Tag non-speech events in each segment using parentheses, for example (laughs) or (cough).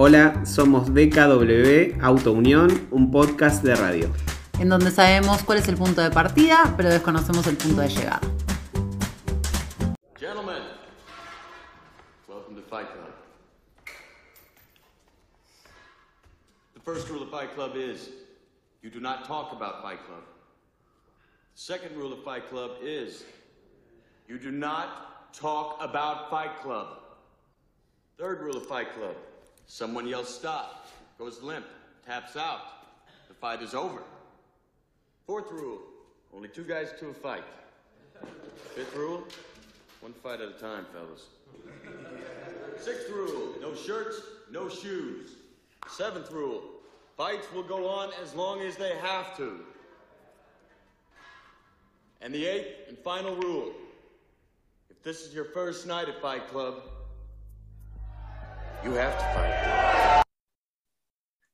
Hola, somos DKW Auto Unión, un podcast de radio. En donde sabemos cuál es el punto de partida, pero desconocemos el punto de llegada. Gentlemen, welcome to Fight Club. The first rule of Fight Club is you do not talk about Fight Club. The second rule of Fight Club is you do not talk about Fight Club. Third rule of Fight Club someone yells stop, goes limp, taps out. The fight is over. Fourth rule only two guys to a fight. Fifth rule one fight at a time, fellas. Sixth rule no shirts, no shoes. Seventh rule fights will go on as long as they have to. And the eighth and final rule if this is your first night at Fight Club, you have to fight.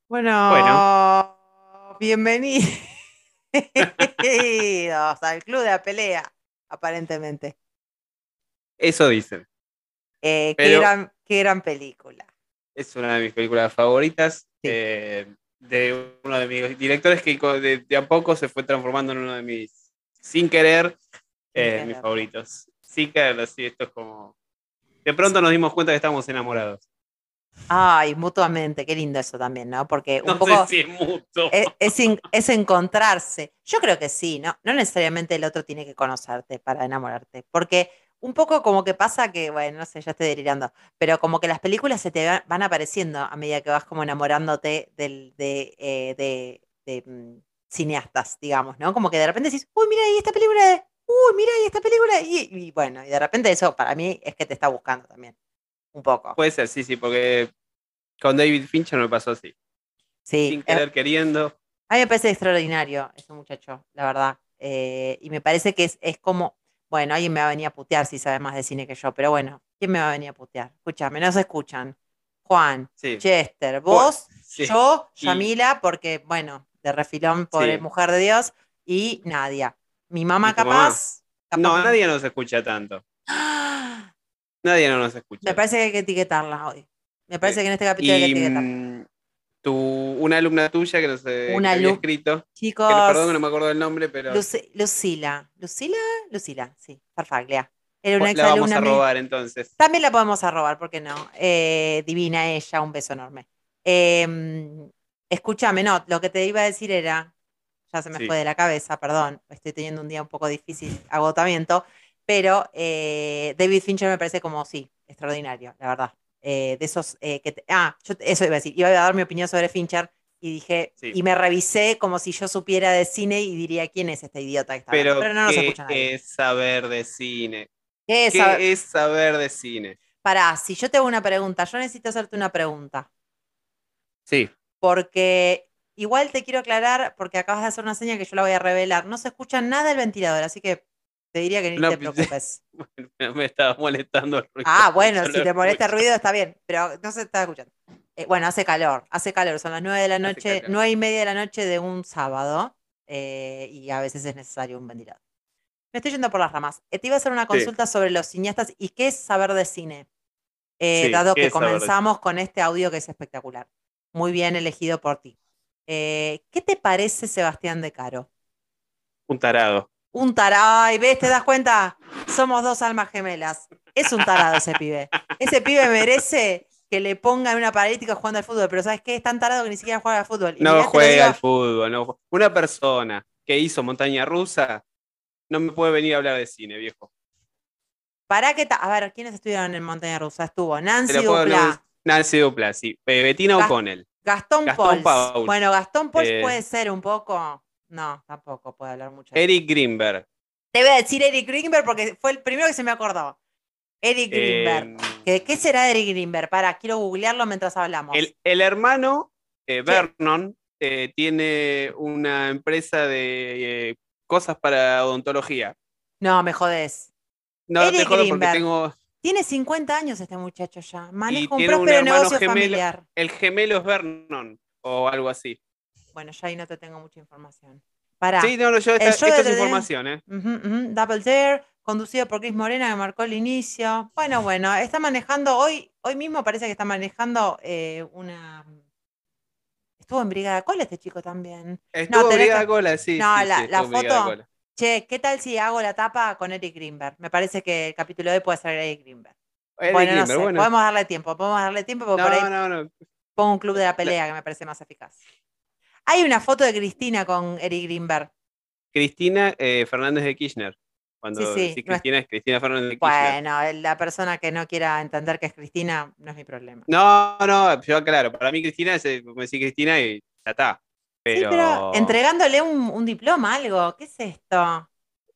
Bueno, Bueno. bienvenidos al Club de la Pelea, aparentemente. Eso dicen. Eh, qué, gran, qué gran película. Es una de mis películas favoritas. Sí. eh, de uno de mis directores que de, de a poco se fue transformando en uno de mis, sin querer, eh, mis favoritos. Sin querer, así, esto es como. De pronto nos dimos cuenta que estábamos enamorados. Ay, mutuamente, qué lindo eso también, ¿no? Porque un No poco sé si es mutuo. es, es en- es encontrarse. Yo creo que sí, ¿no? No necesariamente el otro tiene que conocerte para enamorarte, porque un poco como que pasa que, bueno, no sé, ya estoy delirando, pero como que las películas se te va- van apareciendo a medida que vas como enamorándote del, de, eh, de, de, mm, cineastas, digamos, ¿no? Como que de repente decís, uy, mira ahí esta película, uy, mira ahí esta película, y, y bueno, y de repente eso para mí es que te está buscando también, un poco. Puede ser, sí, sí, porque con David Fincher me pasó así. Sí, sin eh, querer, queriendo. A mí me parece extraordinario ese muchacho, la verdad. Eh, y me parece que es, es como, bueno, alguien me va a venir a putear si sabe más de cine que yo, pero bueno, ¿quién me va a venir a putear? Escúchame, no se escuchan. Juan, Sí. Chester, vos, Sí. yo, Yamila, porque, bueno, de refilón, pobre Sí. mujer de Dios, y Nadia. Mi mamá capaz. No, nadie nos escucha tanto. Nadie no nos escucha. Me parece que hay que etiquetarla hoy. Me parece que en este capítulo hay que Y etiquetarla. mm, tu, una alumna tuya que eh, que Una había alu- escrito, Chicos. que no- perdón que no me acuerdo del nombre, pero Luci- Lucila. ¿Lucila? Lucila, sí, Farfaglia. Era una la vamos a robar entonces. También la podemos arrobar, ¿por qué no? Eh, divina ella, un beso enorme. Eh, escúchame, no, lo que te iba a decir era, ya se me Sí. fue de la cabeza, perdón, estoy teniendo un día un poco difícil, agotamiento, pero eh, David Fincher me parece como, sí, extraordinario, la verdad. Eh, de esos eh, que... te- ah, yo eso iba a decir, iba a dar mi opinión sobre Fincher y dije, Sí. y me revisé como si yo supiera de cine y diría, ¿quién es este idiota que está Pero, hablando?". pero no nos ¿qué escucha nadie. es saber de cine? ¿Qué es ¿Qué saber- es saber de cine? Pará, si yo te hago una pregunta, yo necesito hacerte una pregunta. Sí, porque igual te quiero aclarar, porque acabas de hacer una señal que yo la voy a revelar. No se escucha nada del ventilador, así que te diría que ni No, te (laughs) preocupes. bueno, me estaba molestando el ruido. Ah, bueno, si te molesta el ruido está bien, pero no se está escuchando. Eh, bueno, hace calor, hace calor, son las nueve de la noche, nueve y media de la noche de un sábado, eh, y a veces es necesario un ventilador. Me estoy yendo por las ramas. Eh, te iba a hacer una consulta sobre los cineastas y qué es saber de cine. Eh, Sí, dado ¿qué que comenzamos con este audio que es espectacular. Muy bien elegido por ti. ¿Qué te parece Sebastián de Caro? Un tarado. Un tarado, ay, ¿ves? ¿Te das cuenta? Somos dos almas gemelas. Es un tarado ese pibe. Ese pibe merece que le pongan una paralítica jugando al fútbol, pero ¿sabes qué? Es tan tarado que ni siquiera juega al fútbol. Y No mirá, juega digo- al fútbol. no Una persona que hizo montaña rusa no me puede venir a hablar de cine, viejo. Pará que ta- A ver, ¿quiénes estuvieron en Montaña Rusa? Estuvo Nancy Dupla, Nancy Dupla, sí. Eh, Bettina Gas- O'Connell. Gastón, Gastón. Bueno, Gastón Pauls Eh, puede ser un poco. No, tampoco puede hablar mucho. de- Eric Greenberg. Te voy a decir Eric Greenberg porque fue el primero que se me acordó. Eric Greenberg. Eh, ¿Qué, será Eric Greenberg? Para, quiero googlearlo mientras hablamos. el, el hermano eh, Vernon eh, tiene una empresa de eh, cosas para odontología. No, me jodés. No Eric te jodo porque Greenberg. tengo. Tiene 50 años este muchacho ya. Maneja un un próspero hermano negocio gemelo. familiar. El gemelo es Vernon o algo así. Bueno, ya ahí no te tengo mucha información. Sí, no, no, yo, esta- de es información, ¿eh? Double Dare, conducido por Chris Morena, que marcó el inicio. Bueno, bueno, está manejando, hoy, hoy mismo parece que está manejando eh, una... Estuvo en Brigada Cola este chico también. Estuvo tenés Brigada que- Cola, sí. No, sí, la- sí, en foto-. Che, ¿qué tal si hago la tapa con Eric Greenberg? Me parece que el capítulo de hoy puede ser Eric Greenberg. Eric bueno, no Grimberg, sé, bueno. podemos darle tiempo, podemos darle tiempo porque por ahí No, no, no. pongo un club de la pelea que me parece más eficaz. Hay una foto de Cristina con Eric Greenberg. Cristina eh, Fernández de Kirchner. Cuando Sí, sí, decís no es- Cristina, es Cristina Fernández de Kirchner. Bueno, la persona que no quiera entender que es Cristina no es mi problema. No, no, yo claro, para mí Cristina es, eh, me decís Cristina y ya está. Pero, Sí, pero entregándole un, un diploma, algo. ¿Qué es esto?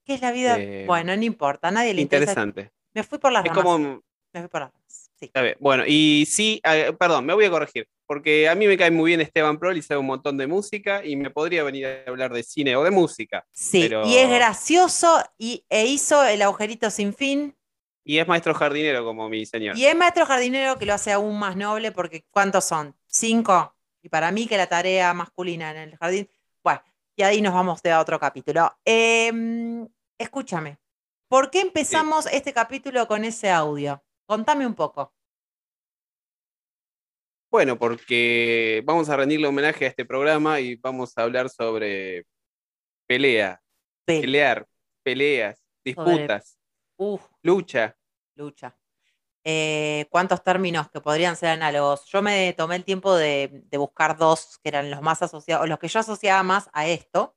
¿Qué es la vida? Eh, bueno, no importa, a nadie le interesa. interesante. Me fui por las Es ramas. como, Me fui por las ramas. Sí. Está bien. Bueno, y sí, eh, perdón, me voy a corregir, porque a mí me cae muy bien Esteban Prol y sabe un montón de música y me podría venir a hablar de cine o de música. Sí, Pero- y es gracioso y, e hizo el agujerito sin fin. Y es maestro jardinero como mi señor. Y es maestro jardinero que lo hace aún más noble porque ¿cuántos son? Cinco. Y para mí que la tarea masculina en el jardín. Bueno, y ahí nos vamos de a otro capítulo. Em, escúchame, ¿por qué empezamos este capítulo con ese audio? Contame un poco. Bueno, porque vamos a rendirle homenaje a este programa y vamos a hablar sobre pelea, Pe- pelear, peleas, disputas, Uf, lucha. lucha. Eh, ¿Cuántos términos que podrían ser análogos? Yo me tomé el tiempo de, de buscar dos que eran los más asociados, o los que yo asociaba más a esto,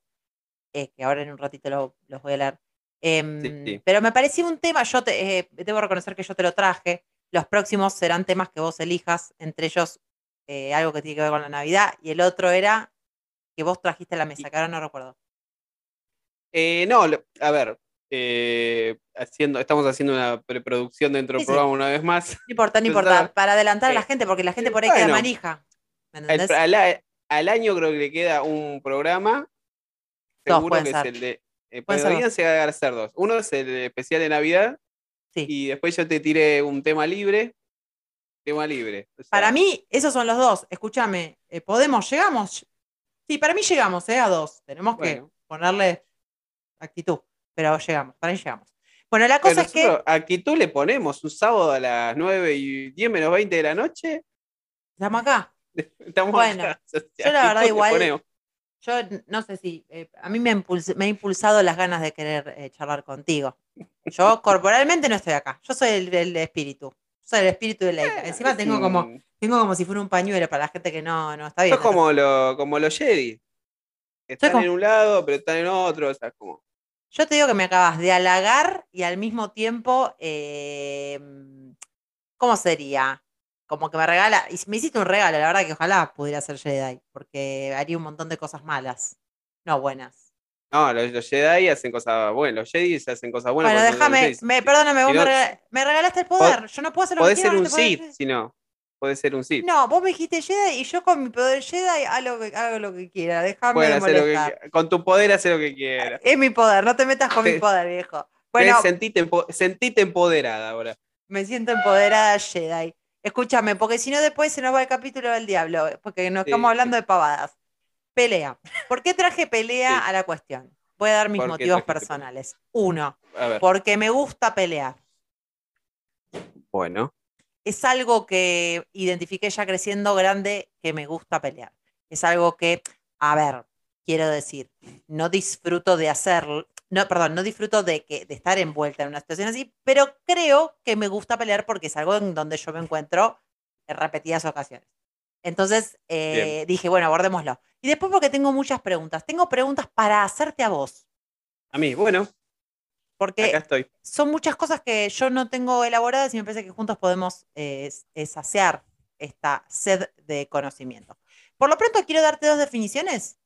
eh, que ahora en un ratito lo- los voy a leer. Em, sí. Pero me parecía un tema, yo te, eh, debo reconocer que yo te lo traje. Los próximos serán temas que vos elijas, entre ellos eh, algo que tiene que ver con la Navidad, y el otro era que vos trajiste a la mesa, que ahora no recuerdo. Eh, no, a ver, eh, haciendo, estamos haciendo una preproducción dentro Sí, del sí. programa una vez más. No importa, no importa, para adelantar a la gente, porque la gente por ahí queda bueno. manija. ¿Me Al, entendés? al a- al año creo que le queda un programa. Seguro que ser. es el de. Eh, ser podrían llegar a ser dos. Uno es el especial de Navidad Sí. y después yo te tiré un tema libre. Tema libre. o sea, Para mí, esos son los dos. Escúchame, eh, ¿podemos? ¿Llegamos? Sí, para mí llegamos, ¿eh? A dos. Tenemos que ponerle actitud, pero llegamos, para mí llegamos. Bueno, la cosa pero es que actitud le ponemos un sábado a las 9 y 10 menos 20 de la noche. estamos acá. (laughs) Estamos Bueno, acá, o sea, yo la verdad igual-. Yo no sé si, eh, a mí me, ha impuls- me ha impulsado las ganas de querer eh, charlar contigo. Yo corporalmente no estoy acá, yo soy el, el espíritu. Soy el espíritu de Leica. Encima tengo como, tengo como si fuera un pañuelo para la gente que no, no está bien. Sos como, lo, como los Jedi. Están como- en un lado, pero están en otro. O sea, como. Yo te digo que me acabas de halagar y al mismo tiempo, eh, ¿cómo sería? Como que me regala, y me hiciste un regalo, la verdad que ojalá pudiera ser Jedi, porque haría un montón de cosas malas, no buenas. No, los, los Jedi hacen cosas buenas. Los Jedi hacen cosas buenas. bueno, déjame, me, perdóname, vos Si me, no- me regalaste el poder, yo no puedo hacer lo que Podés quiera. ser un. Sith, si no. Podés ser un Sith. No, vos me dijiste Jedi y yo con mi poder Jedi hago, lo que- hago lo que quiera, déjame de que molestar. qui- con tu poder hace lo que quieras. Es mi poder, no te metas con mi (laughs) poder, viejo. Bueno, Sentite, sentite empoderada ahora. Me siento empoderada Jedi. Escúchame, porque si no después se nos va el capítulo del diablo, porque nos Sí, estamos sí. hablando de pavadas. Pelea. ¿Por qué traje pelea Sí. a la cuestión? Voy a dar mis ¿Por qué motivos personales. Uno, porque me gusta pelear. Bueno. Es algo que identifiqué ya creciendo grande que me gusta pelear. Es algo que, a ver, quiero decir, no disfruto de hacerlo, no, perdón, no disfruto de, que, de estar envuelta en una situación así, pero creo que me gusta pelear porque es algo en donde yo me encuentro en repetidas ocasiones. Entonces eh, dije, bueno, abordémoslo. Y después porque tengo muchas preguntas. Tengo preguntas para hacerte a vos, A mí, bueno, porque acá estoy. son muchas cosas que yo no tengo elaboradas y me parece que juntos podemos eh, eh, saciar esta sed de conocimiento. Por lo pronto quiero darte dos definiciones.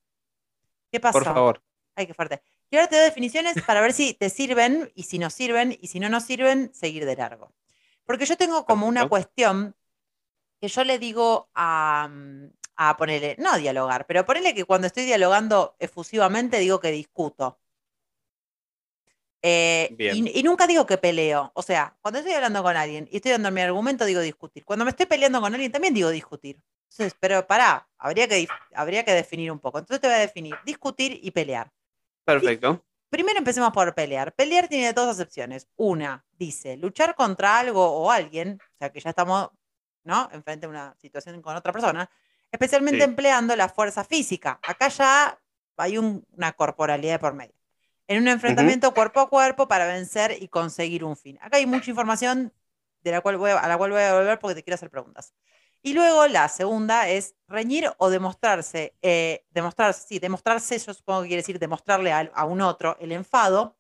¿Qué pasó? Por favor. Ay, qué fuerte. Quiero darte dos definiciones para ver si te sirven y si no sirven y si no nos sirven, seguir de largo. Porque yo tengo como una cuestión que yo le digo a, mm, a ponerle, no dialogar, pero ponerle que cuando estoy dialogando efusivamente digo que discuto. Eh, y, y nunca digo que peleo. O sea, cuando estoy hablando con alguien y estoy dando mi argumento, digo discutir. Cuando me estoy peleando con alguien, también digo discutir. Entonces, pero pará, habría que, habría que definir un poco. Entonces te voy a definir discutir y pelear. Perfecto. primero empecemos por pelear. Pelear tiene dos acepciones. Una, dice, luchar contra algo o alguien, o sea que ya estamos, ¿no? Enfrente a una situación con otra persona, especialmente Sí. empleando la fuerza física. Acá ya hay un- una corporalidad por medio. En un enfrentamiento cuerpo a cuerpo para vencer y conseguir un fin. Acá hay mucha información de la cual voy a, a la cual voy a volver porque te quiero hacer preguntas. Y luego la segunda es reñir o demostrarse, eh, demostrarse, sí, demostrarse, yo supongo que quiere decir demostrarle a, a un otro el enfado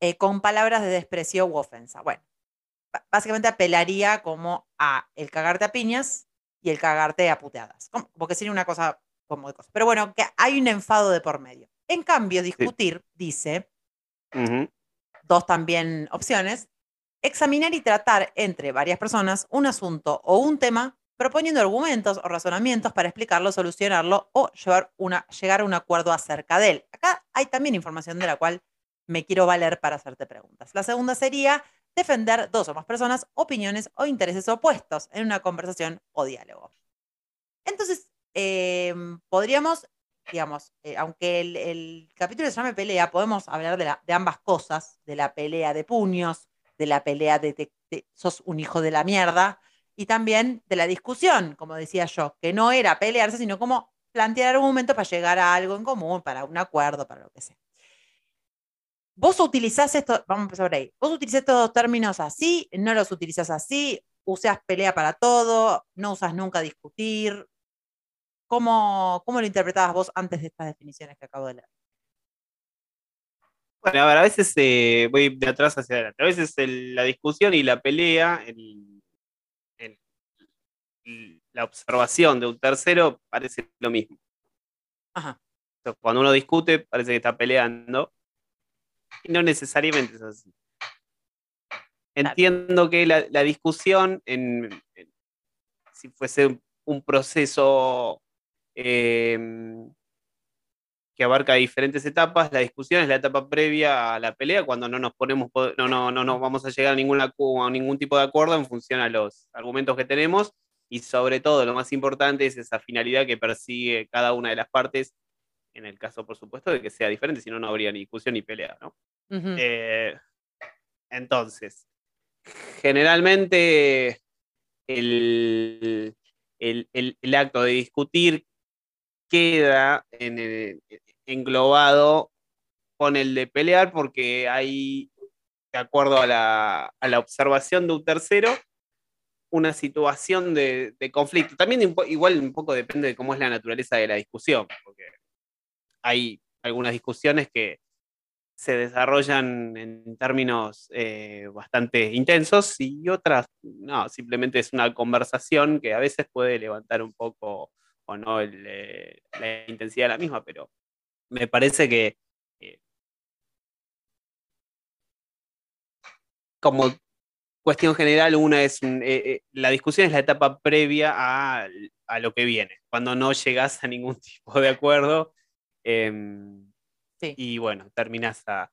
eh, con palabras de desprecio u ofensa. Bueno, básicamente apelaría como a el cagarte a piñas y el cagarte a puteadas. Como- Porque sería una cosa como de cosas. Pero bueno, que hay un enfado de por medio. En cambio, discutir, dice, dos también opciones, examinar y tratar entre varias personas un asunto o un tema, proponiendo argumentos o razonamientos para explicarlo, solucionarlo o llevar una, llegar a un acuerdo acerca de él. Acá hay también información de la cual me quiero valer para hacerte preguntas. La segunda sería defender dos o más personas, opiniones o intereses opuestos en una conversación o diálogo. Entonces, eh, podríamos, digamos, eh, aunque el, capítulo se llame pelea, podemos hablar de, ambas cosas, de la pelea de puños, de la pelea de, de sos un hijo de la mierda, y también de la discusión, como decía yo, que no era pelearse, sino como plantear argumentos para llegar a algo en común, para un acuerdo, para lo que sea. Vos utilizás esto, vamos a empezar por ahí, vos utilizás estos términos así, no los utilizás así, usás pelea para todo, no usas nunca discutir. ¿Cómo, cómo lo interpretabas vos antes de estas definiciones que acabo de leer? Bueno, a veces eh, voy de atrás hacia adelante. A veces la discusión y la pelea, el- el- el- la observación de un tercero parece lo mismo. Ajá. Sea, cuando uno discute, parece que está peleando. Y no necesariamente es así. Entiendo que la, la discusión, en, en- si fuese un, proceso eh, que abarca diferentes etapas, la discusión es la etapa previa a la pelea, cuando no nos ponemos, po- no, no, no, no vamos a llegar a, ninguna, cu- a ningún tipo de acuerdo en función a los argumentos que tenemos. Y sobre todo, lo más importante es esa finalidad que persigue cada una de las partes, en el caso, por supuesto, de que sea diferente, si no, no habría ni discusión ni pelea. Eh, entonces, generalmente el, el- el- el acto de discutir queda en el- englobado con el de pelear porque hay, de acuerdo a la, a la observación de un tercero, una situación de, conflicto. También igual un poco depende de cómo es la naturaleza de la discusión, porque hay algunas discusiones que se desarrollan en términos eh, bastante intensos y otras no, simplemente es una conversación que a veces puede levantar un poco o no eh, la intensidad de la misma, pero me parece que eh, como cuestión general, una es un- eh, eh, la discusión es la etapa previa a, a lo que viene, cuando no llegas a ningún (laughs) tipo de acuerdo. em, Sí. y bueno, terminas a,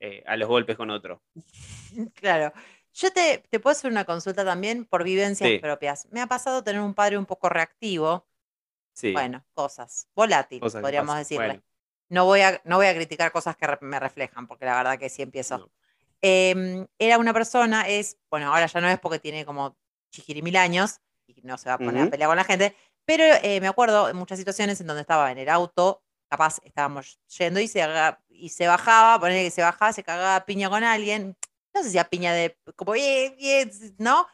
eh, a los golpes con otro. (laughs) Claro. Yo te, te puedo hacer una consulta también por vivencias Sí. propias. Me ha pasado tener un padre un poco reactivo. Sí, Bueno, cosas. Volátil, cosas podríamos decirle. Bueno, No, voy a, no voy a criticar cosas que me reflejan, porque la verdad que sí empiezo. No. Em, era una persona, es, bueno, ahora ya no es porque tiene como chiquirimil años y no se va a poner a pelear con la gente, pero eh, me acuerdo en muchas situaciones en donde estaba en el auto, capaz estábamos yendo y se, y se bajaba, poner que se bajaba, se cagaba a piña con alguien, no sé si a piña de, como, bien, bien, ¿no?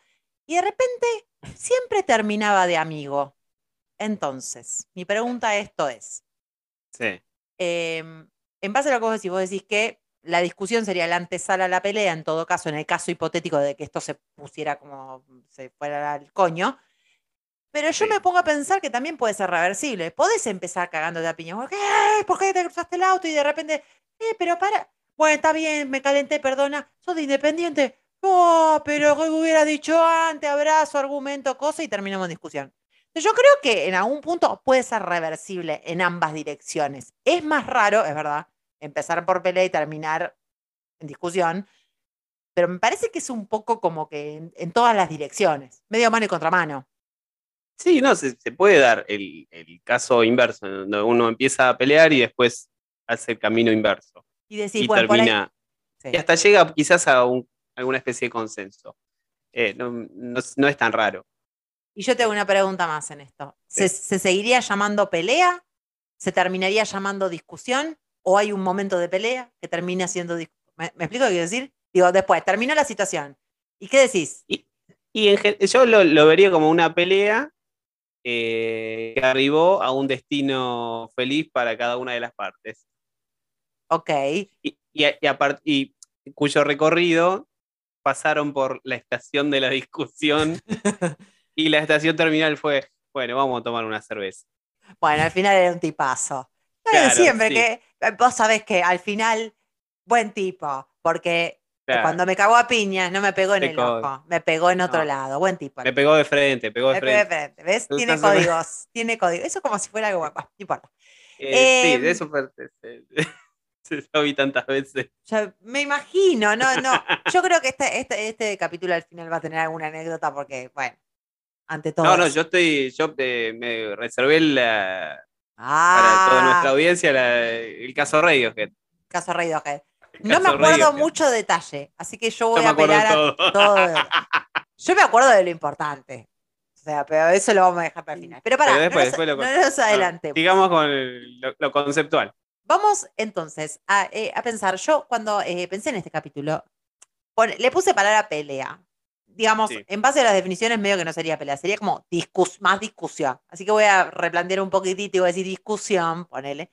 Y de repente siempre terminaba de amigo. Entonces, mi pregunta a esto es, sí. em, en base a lo que vos decís, vos decís que la discusión sería la antesala a la pelea, en todo caso, en el caso hipotético de que esto se pusiera como se fuera al coño. Pero yo Sí. me pongo a pensar que también puede ser reversible. Podés empezar cagándote a piña. ¿Qué? ¿Por qué te cruzaste el auto? Y de repente, eh, pero para. Bueno, está bien, me calenté, perdona. ¿Sos de independiente? No, pero ¿qué hubiera dicho antes? Abrazo, argumento, cosa y terminamos en discusión. Yo creo que en algún punto puede ser reversible en ambas direcciones. Es más raro, es verdad, empezar por pelea y terminar en discusión, pero me parece que es un poco como que en, en todas las direcciones, medio mano y contramano. Sí, no, se, se puede dar el, el caso inverso, donde uno empieza a pelear y después hace el camino inverso. Y decís, y bueno, por ahí- termina. sí. Y hasta llega quizás a un- alguna especie de consenso. Eh, no, no es- no es tan raro. Y yo tengo una pregunta más en esto. ¿Se, Sí. se seguiría llamando pelea? ¿Se terminaría llamando discusión? ¿O hay un momento de pelea que termina siendo discusión? ¿Me, me explico que quiero decir? Digo, después, terminó la situación. ¿Y qué decís? Y en gen- yo lo, lo vería como una pelea eh, que arribó a un destino feliz para cada una de las partes. Ok. Y, y, a- y y cuyo recorrido pasaron por la estación de la discusión (laughs) y la estación terminal fue, bueno, vamos a tomar una cerveza. Bueno, al final era un tipazo. No, Claro, siempre sí. que eh, vos sabés que al final, buen tipo, porque Claro, cuando me cagó a piñas no me pegó en Te el co- ojo, me pegó en otro No. lado, buen tipo. me pegó de frente, pegó de Me pegó de frente. ¿Ves? Tiene códigos, tiene códigos. Eso es como si fuera algo, bueno, no importa. Eh, sí, Em, de eso se, se (laughs) lo vi tantas veces. Ya me imagino, no, no. (laughs) Yo creo que este, este, este capítulo al final va a tener alguna anécdota porque, bueno, ante todo. No, no, eso. yo estoy, yo eh, me reservé la, Ah, para toda nuestra audiencia la- el caso Radiohead. caso Radiohead. No me acuerdo Radiohead. mucho detalle, así que yo voy a apelar a todo. todo. Yo me acuerdo de lo importante. O sea, pero eso lo vamos a dejar para el final. Pero para, Pero después- no, después lo nos, no nos adelantemos. Sigamos con el- lo, lo conceptual. Vamos entonces a, eh, a pensar. Yo cuando eh, pensé en este capítulo, le puse palabra pelea. Digamos, Sí. en base a las definiciones, medio que no sería pelea, sería como discus más discusión. Así que voy a replantear un poquitito y voy a decir discusión, ponele.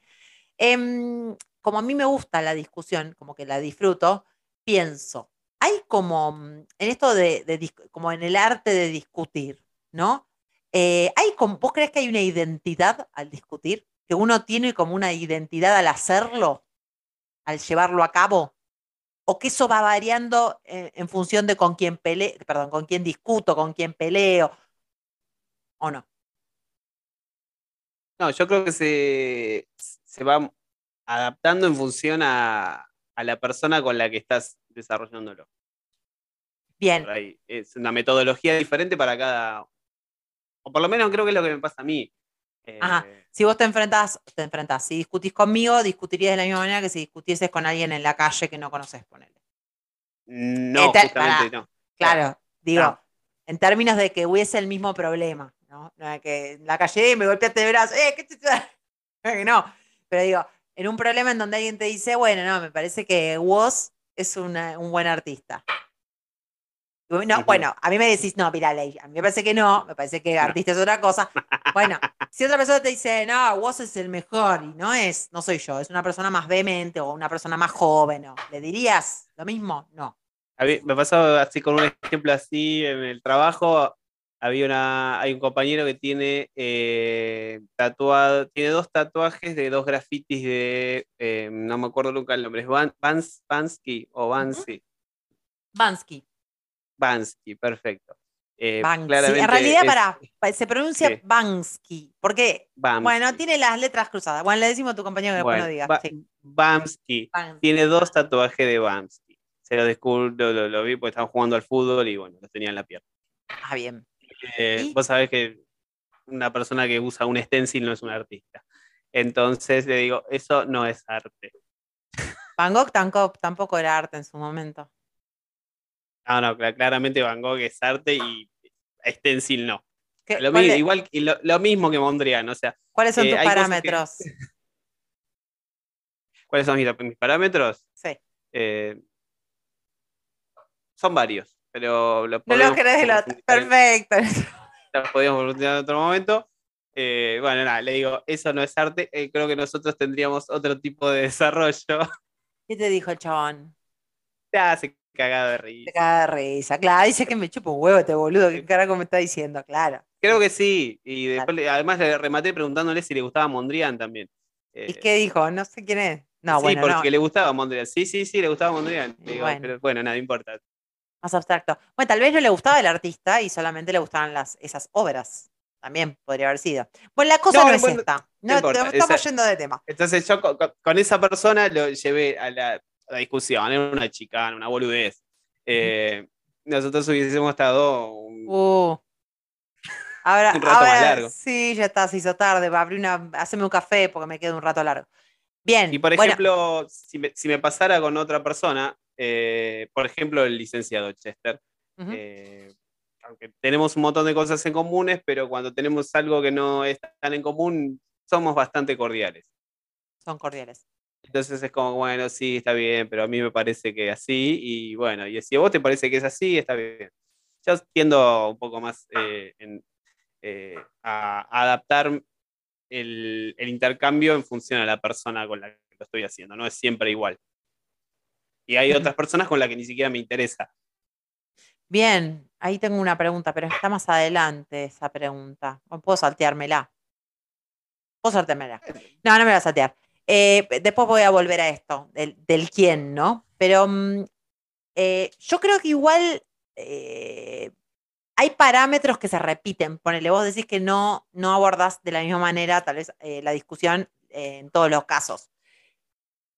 Em, como a mí me gusta la discusión, como que la disfruto, pienso, hay como mm, en esto de, como en el arte de discutir, ¿no? Eh, hay como, ¿Vos crees que hay una identidad al discutir? ¿Que uno tiene como una identidad al hacerlo, al llevarlo a cabo? ¿O que eso va variando eh, en función de con quién pele, perdón, con quién discuto, con quién peleo? ¿O no? No, yo creo que se, se va adaptando en función a, a la persona con la que estás desarrollándolo. Bien. Es una metodología diferente para cada. O por lo menos creo que es lo que me pasa a mí. Eh, Ajá. si vos te enfrentás, te enfrentás, si discutís conmigo, discutirías de la misma manera que si discutieses con alguien en la calle que no conoces, ponele. No, justamente no. Claro, digo, No. en términos de que hubiese el mismo problema, ¿no? No es que en la calle me golpeaste de brazo, ¡eh! ¿qué te (laughs) no? Pero digo, en un problema en donde alguien te dice, bueno, no, me parece que Woz es una- un buen artista. No, bueno, a mí me decís, no, mira, Ley, a mí me parece que no, me parece que artista es otra cosa. Bueno, si otra persona te dice, no, Woz es el mejor, y no es, no soy yo, es una persona más vehemente o una persona más joven, ¿no? ¿Le dirías lo mismo? No. A mí me pasó así con un ejemplo así en el trabajo. Había una, hay un compañero que tiene eh, tatuado, tiene dos tatuajes de dos grafitis de, eh, no me acuerdo nunca el nombre, es Van, Vans- Vansky o Vansky. Bansky. Perfecto. Eh. En realidad, es para, pa- se pronuncia Sí. Bansky. Porque, Vamsky. bueno, tiene las letras cruzadas. Bueno, le decimos a tu compañero que después Bueno, no diga. Sí. Tiene dos tatuajes de Vamsky. Se lo descubrí, lo, lo- lo vi porque estaban jugando al fútbol y bueno, los tenía en la pierna. Ah, bien. Eh, vos sabés que una persona que usa un stencil no es un artista. Entonces le digo, eso no es arte. Van Gogh tampoco, tampoco era arte en su momento. No, no, cla- claramente Van Gogh es arte y stencil no. ¿Qué- Lo, cuál mi- de- igual, y lo, lo mismo que Mondrian, o sea, ¿Cuáles son eh, tus que- parámetros? (laughs) ¿cuáles son mis, mis parámetros? Sí. Eh, son varios, pero lo No podemos lo querés del otro. Perfecto. (laughs) lo podríamos profundizar en otro momento. Eh, bueno, nada, le digo, eso no es arte. creo que nosotros tendríamos otro tipo de desarrollo. ¿Qué te dijo el chabón? (laughs) Te hace cagada de risa. caga de risa. Claro, dice que me chupa un huevo este boludo. ¿Qué carajo me está diciendo? Claro. Creo que sí. Y después, además le rematé preguntándole si le gustaba Mondrian también. ¿Y Eh, qué dijo? No sé quién es. No, sí, bueno, porque no. le gustaba Mondrian. Sí, sí, sí, le gustaba Mondrian. Digo, bueno. Pero bueno, nada, importa. Más abstracto. Bueno, tal vez no le gustaba el artista y solamente le gustaban las, esas obras. También podría haber sido. Bueno, la cosa no, No, es bueno, esta. no importa, estamos esa- yendo de tema. Entonces yo con, esa persona lo llevé a la, la discusión. Era una chicana, una boludez. Eh, nosotros hubiésemos estado un- Uh. Ahora, Un rato más largo. sí, ya está, se hizo tarde. Va a abrir una, haceme un café porque me queda un rato largo. Bien. Y por bueno, ejemplo, si, me, si me pasara con otra persona, eh, por ejemplo, el licenciado Chester, eh, aunque tenemos un montón de cosas en comunes, pero cuando tenemos algo que no es tan en común, somos bastante cordiales. son cordiales. Entonces es como, bueno, sí, está bien, pero a mí me parece que así, y bueno, y si a vos te parece que es así, está bien. Yo tiendo un poco más eh, en, eh, a adaptar el, el intercambio en función a la persona con la que lo estoy haciendo, no es siempre igual. Y hay otras (laughs) personas con las que ni siquiera me interesa. Bien, ahí tengo una pregunta, pero está más adelante esa pregunta. O puedo salteármela. Puedo salteármela. No, no me la a saltear. Eh, después voy a volver a esto, del, quién, ¿no? Pero mm, eh, yo creo que igual eh, hay parámetros que se repiten. Ponele, vos decís que no, no abordás de la misma manera tal vez la discusión en todos los casos.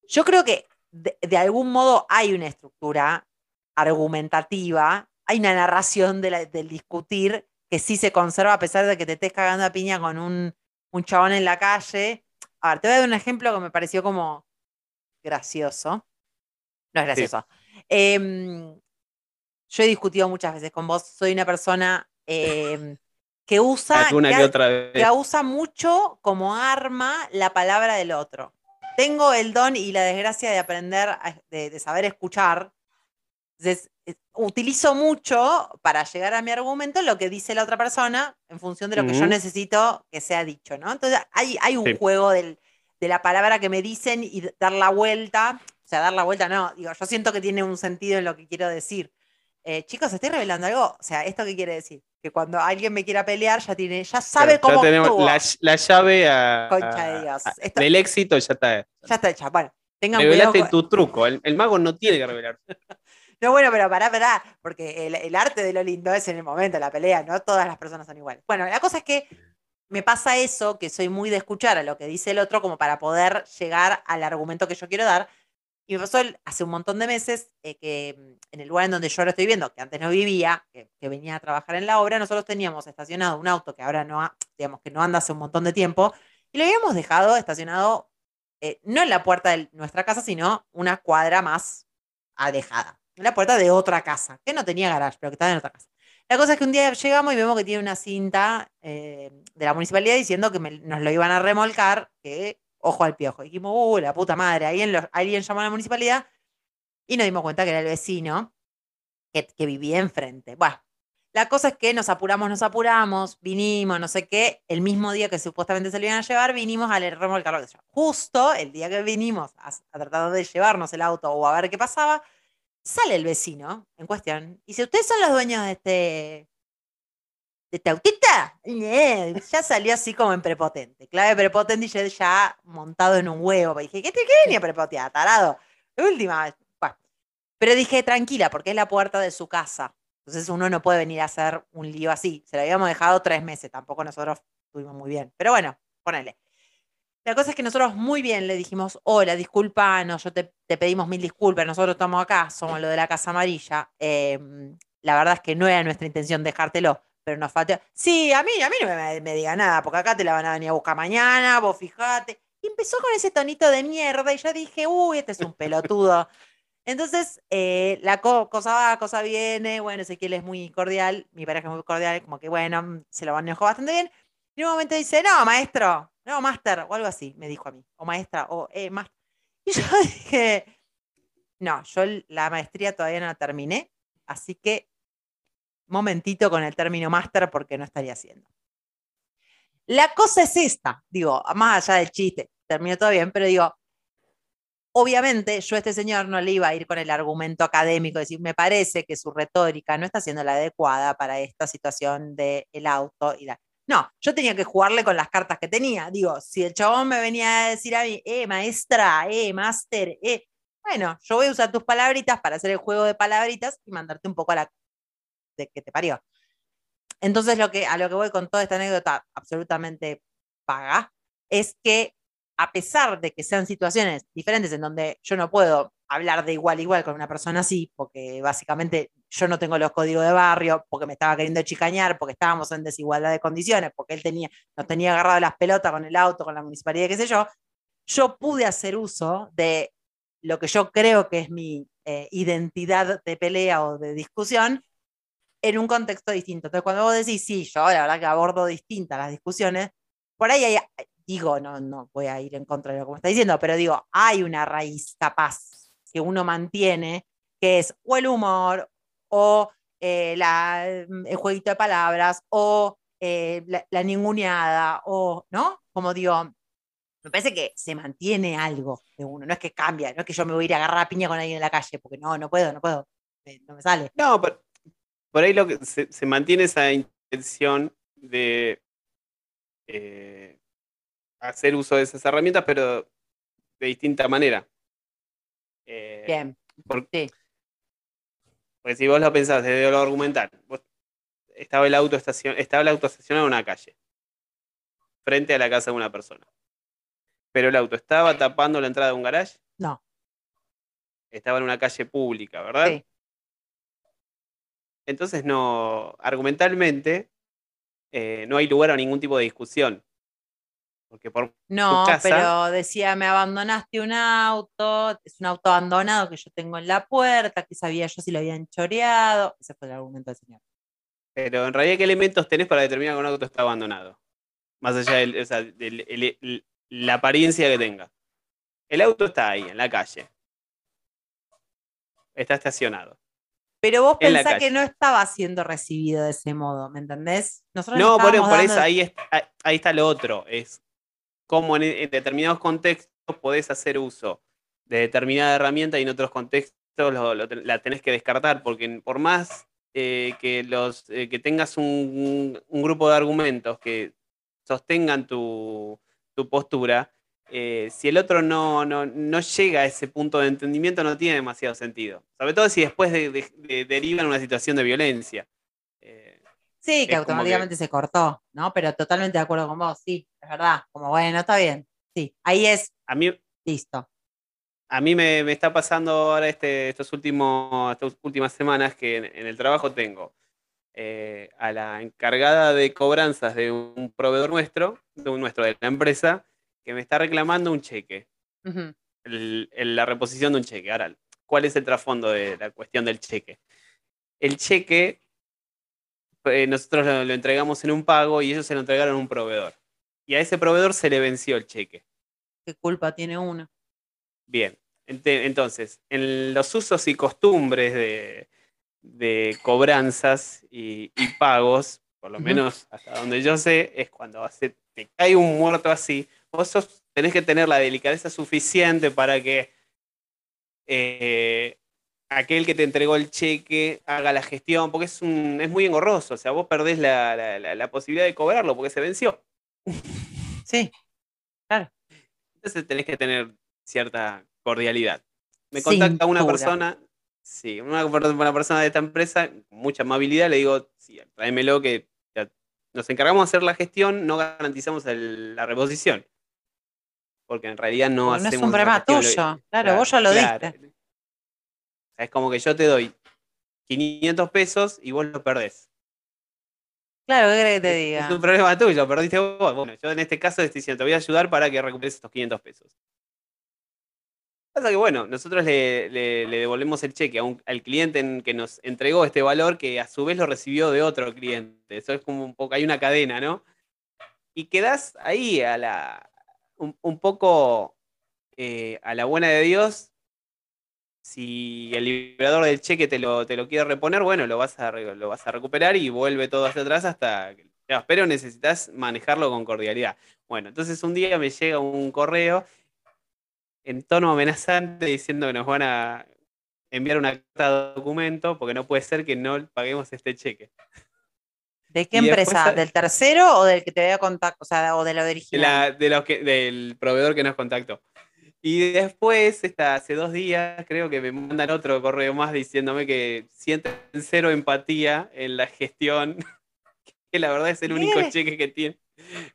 Yo creo que de, algún modo hay una estructura argumentativa, hay una narración del discutir que sí se conserva a pesar de que te estés cagando a piña con un, un chabón en la calle. A ver, te voy a dar un ejemplo que me pareció como gracioso. No es gracioso. Em, yo he discutido muchas veces con vos, soy una persona em, que usa, Alguna que que ha- otra vez. que usa mucho como arma la palabra del otro. Tengo el don y la desgracia de aprender, a- de, de saber escuchar. Entonces, utilizo mucho para llegar a mi argumento lo que dice la otra persona en función de lo que yo necesito que sea dicho, ¿no? Entonces, hay, hay un Sí. juego del- de la palabra que me dicen y dar la vuelta. O sea, dar la vuelta no, digo, yo siento que tiene un sentido en lo que quiero decir. Eh, chicos, ¿estoy revelando algo? O sea, ¿esto qué quiere decir? Que cuando alguien me quiera pelear, ya tiene, ya sabe Claro, cómo ya tenemos la, la llave a- Concha de Dios. a- Esto- del éxito, ya está. Ya está hecha. Bueno, tengan cuidado. Revelaste con- tu truco. El, el mago no tiene que revelar. (laughs) (laughs) No, bueno, pero pará, pará, porque el, arte de lo lindo es en el momento la pelea, no todas las personas son iguales. Bueno, la cosa es que me pasa eso, que soy muy de escuchar a lo que dice el otro como para poder llegar al argumento que yo quiero dar. Y me pasó hace un montón de meses eh, que mm, en el lugar en donde yo lo estoy viendo, que antes no vivía, que, que venía a trabajar en la obra, nosotros teníamos estacionado un auto que ahora no, ha- digamos que no anda hace un montón de tiempo, y lo habíamos dejado estacionado eh, no en la puerta de nuestra casa, sino una cuadra más alejada, la puerta de otra casa, que no tenía garage, pero que estaba en otra casa. La cosa es que un día llegamos y vemos que tiene una cinta eh, de la municipalidad diciendo que me- nos lo iban a remolcar, que ojo al piojo. Y dijimos, uh, la puta madre, alguien, alguien llamó a la municipalidad y nos dimos cuenta que era el vecino que, vivía enfrente. Bueno, la cosa es que nos apuramos, nos apuramos, vinimos, no sé qué, el mismo día que supuestamente se lo iban a llevar, vinimos a remolcarlo. Justo el día que vinimos a, a tratar de llevarnos el auto o a ver qué pasaba, sale el vecino en cuestión y dice, ¿ustedes son los dueños de este de esta autita? Eh, Ya salió así como en prepotente. Clave prepotente y ya montado en un huevo. Dije, ¿qué te qué venía a prepotear, tarado? Última vez. Bueno. Pero dije, tranquila, porque es la puerta de su casa. Entonces uno no puede venir a hacer un lío así. Se lo habíamos dejado tres meses. Tampoco nosotros estuvimos muy bien. Pero bueno, ponele. La cosa es que nosotros muy bien le dijimos, hola, disculpanos, yo te, pedimos mil disculpas, nosotros estamos acá, somos lo de la Casa Amarilla. Em, la verdad es que no era nuestra intención dejártelo, pero nos faltó. Sí, a mí, a mí no me, diga nada, porque acá te la van a venir a buscar mañana, vos fijate. Y empezó con ese tonito de mierda y yo dije, uy, este es un pelotudo. Entonces, eh, la co- cosa va, cosa viene, bueno, Ezequiel es muy cordial, mi pareja es muy cordial, como que bueno, se lo manejó bastante bien. Y en un momento dice, no, maestro, no, máster, o algo así, me dijo a mí, o maestra, o eh, máster. (laughs) Y yo dije, no, yo la maestría todavía no la terminé, así que momentito con el término máster porque no estaría haciendo. La cosa es esta, digo, más allá del chiste, terminó todo bien, pero digo, obviamente yo a este señor no le iba a ir con el argumento académico, decir, me parece que su retórica no está siendo la adecuada para esta situación del auto y la... No, yo tenía que jugarle con las cartas que tenía. Digo, si el chabón me venía a decir a mí, eh, maestra, eh, máster, eh, bueno, yo voy a usar tus palabritas para hacer el juego de palabritas y mandarte un poco a la de que te parió. Entonces, lo que, a lo que voy con toda esta anécdota absolutamente paga es que a pesar de que sean situaciones diferentes en donde yo no puedo hablar de igual a igual con una persona así, porque básicamente yo no tengo los códigos de barrio, porque me estaba queriendo chicañar, porque estábamos en desigualdad de condiciones, porque él tenía, nos tenía agarrado las pelotas con el auto, con la municipalidad, qué sé yo, yo pude hacer uso de lo que yo creo que es mi eh, identidad de pelea o de discusión en un contexto distinto. Entonces, cuando vos decís, sí, yo la verdad que abordo distintas las discusiones, por ahí hay, digo, no, no voy a ir en contra de lo que me está diciendo, pero digo, hay una raíz capaz que uno mantiene, que es o el humor, o eh, la, el jueguito de palabras, o eh, la, ninguneada, o, ¿no? Como digo, me parece que se mantiene algo de uno, no es que cambia, no es que yo me voy a ir a agarrar a piña con alguien en la calle, porque no, no puedo, no puedo, eh, no me sale. No, pero por ahí lo que se, mantiene esa intención de hacer uso de esas herramientas, pero de distinta manera. Eh, Bien, por- sí. Porque si vos lo pensás desde lo argumental, vos- estaba el auto estacion- estaba el auto estacionado en una calle, frente a la casa de una persona. Pero el auto estaba tapando la entrada de un garage, No, estaba en una calle pública, ¿verdad? Sí. Entonces no, argumentalmente, eh, no hay lugar a ningún tipo de discusión. Porque por no, casa- pero decía, me abandonaste un auto, es un auto abandonado que yo tengo en la puerta, que sabía yo si lo habían choreado. Ese fue el argumento del señor. Pero en realidad, ¿qué elementos tenés para determinar que un auto está abandonado? Más allá de la apariencia que tenga. El auto está ahí, en la calle. Está estacionado. Pero vos pensás que no estaba siendo recibido de ese modo, ¿me entendés? Nosotros No, por, dando- eso ahí, es- ahí- ahí está lo otro. Es cómo en, determinados contextos podés hacer uso de determinada herramienta y en otros contextos lo- la tenés que descartar. Porque por más eh, que, los, eh, que tengas un, grupo de argumentos que sostengan tu, tu postura, eh, si el otro no, no, no llega a ese punto de entendimiento, no tiene demasiado sentido. Sobre todo si después de, de- de- deriva en una situación de violencia. Sí, que es como que- automáticamente se cortó, ¿no? Pero totalmente de acuerdo con vos, sí, es verdad. Como bueno, está bien. Sí, ahí es a mí, listo. A mí me, me está pasando ahora este, estos últimos, estas últimas semanas que en, en el trabajo tengo eh, a la encargada de cobranzas de un proveedor nuestro, de un nuestro de la empresa, que me está reclamando un cheque, Ujú. el- el- la reposición de un cheque. Ahora, ¿cuál es el trasfondo de la cuestión del cheque? El cheque, eh, nosotros lo, lo entregamos en un pago y ellos se lo entregaron a un proveedor. Y a ese proveedor se le venció el cheque. ¿Qué culpa tiene uno? Bien, entonces, en los usos y costumbres de, de cobranzas y, y pagos, por lo menos hasta donde yo sé, es cuando se te cae un muerto así, vos sos- tenés que tener la delicadeza suficiente para que eh, aquel que te entregó el cheque haga la gestión, porque es, un, es muy engorroso, o sea, vos perdés la, la- la- la posibilidad de cobrarlo porque se venció. Sí, Entonces tenés que tener cierta cordialidad. Me contacta una persona, sí, una, una persona de esta empresa, con mucha amabilidad, le digo, sí, tráemelo que ya nos encargamos de hacer la gestión, no garantizamos el- la reposición. Porque en realidad no Porque no es hacemos un problema tuyo. Claro, vos ya lo diste. Es como que yo te doy 500 pesos y vos lo perdés. claro, ¿qué querés que te diga? Es un problema tuyo, perdiste vos. Bueno, yo en este caso estoy diciendo, te voy a ayudar para que recuperes estos 500 pesos. Pasa que bueno, nosotros le, le- le devolvemos el cheque a un- al cliente en- que nos entregó este valor que a su vez lo recibió de otro cliente. Eso es como un poco, hay una cadena, ¿no? Y quedás ahí a la, un, un poco eh, a la buena de Dios. Si el liberador del cheque te lo, te lo quiere reponer, bueno, lo vas, a, lo vas a recuperar y vuelve todo hacia atrás hasta que pero necesitas manejarlo con cordialidad. Bueno, entonces un día me llega un correo en tono amenazante diciendo que nos van a enviar una carta de documento porque no puede ser que no paguemos este cheque. ¿De qué y empresa? sa- ¿Del tercero o del que te voy a contar? O sea, o de la original. la- de los que, del proveedor que nos contactó. Y después, esta, hace dos días, creo que me mandan otro correo más diciéndome que sienten cero empatía en la gestión, (laughs) que la verdad es el único cheque que tiene.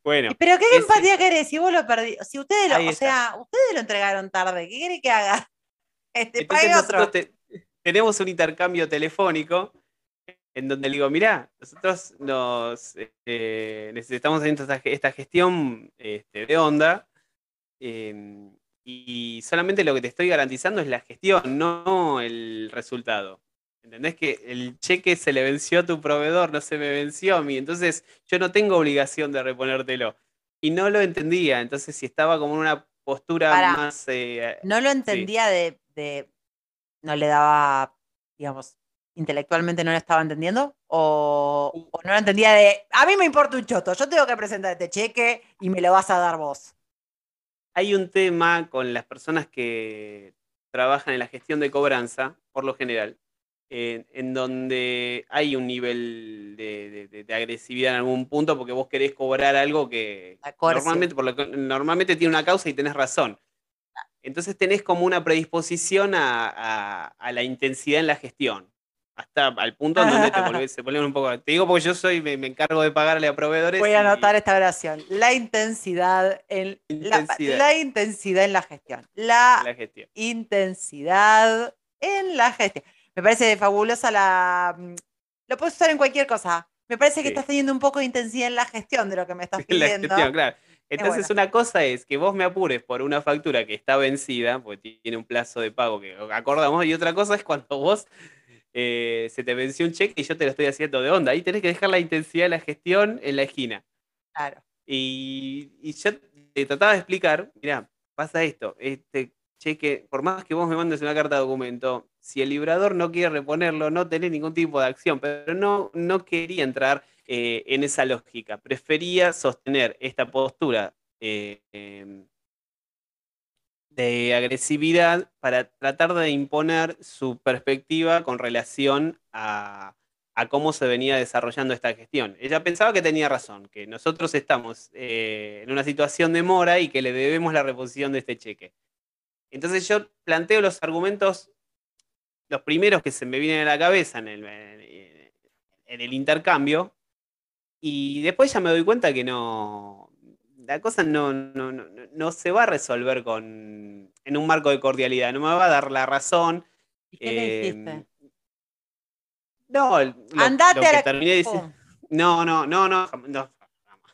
Bueno, ¿Y ¿Pero qué ese- empatía querés? Si vos lo perdí, si ustedes lo, o sea, ustedes lo entregaron tarde, ¿qué querés que haga? (laughs) Este, Entonces pague nosotros otro. te- tenemos un intercambio telefónico en donde le digo, mirá, nosotros nos eh, necesitamos esta, esta gestión este, de onda eh, y solamente lo que te estoy garantizando es la gestión, no el resultado. ¿Entendés que el cheque se le venció a tu proveedor, no se me venció a mí? Entonces yo no tengo obligación de reponértelo. Y no lo entendía, entonces si estaba como en una postura más... eh, No lo entendía de, de- No le daba, digamos, intelectualmente no lo estaba entendiendo. O, o no lo entendía de. A mí me importa un choto. Yo tengo que presentar este cheque y me lo vas a dar vos. Hay un tema con las personas que trabajan en la gestión de cobranza, por lo general, eh, en donde hay un nivel de, de- de- de agresividad en algún punto porque vos querés cobrar algo que normalmente, por lo que- normalmente tiene una causa y tenés razón. Entonces tenés como una predisposición a, a- a la intensidad en la gestión. Hasta al punto en donde te (laughs) volvés, se ponen un poco. Te digo porque yo soy, me, me encargo de pagarle a proveedores. Voy a y- anotar esta oración. La intensidad en la, Intensidad. la intensidad en la gestión. La, la gestión. intensidad en la gestión. Me parece fabulosa la. mm, Lo puedes usar en cualquier cosa. Me parece que Sí. estás teniendo un poco de intensidad en la gestión de lo que me estás (laughs) La pidiendo. gestión, claro. Entonces, bueno. una cosa es que vos me apures por una factura que está vencida, porque tiene un plazo de pago que acordamos, y otra cosa es cuando vos eh, se te venció un cheque y yo te lo estoy haciendo de onda. Ahí tenés que dejar la intensidad de la gestión en la esquina. Claro. Y, y yo te trataba de explicar, mirá, pasa esto, este cheque, por más que vos me mandes una carta de documento, si el librador no quiere reponerlo, no tenés ningún tipo de acción, pero no, no quería entrar eh, en esa lógica, prefería sostener esta postura eh, em, de agresividad para tratar de imponer su perspectiva con relación a, a cómo se venía desarrollando esta gestión. Ella pensaba que tenía razón, que nosotros estamos eh, en una situación de mora y que le debemos la reposición de este cheque. Entonces yo planteo los argumentos, los primeros que se me vienen a la cabeza en el, en el intercambio, y después ya me doy cuenta que no, la cosa no, no, no, no- se va a resolver con, en un marco de cordialidad, no me va a dar la razón. ¿Y qué le eh, hiciste? No, lo, Andate lo que la. terminé diciendo. Pum. No, no, no, no, no,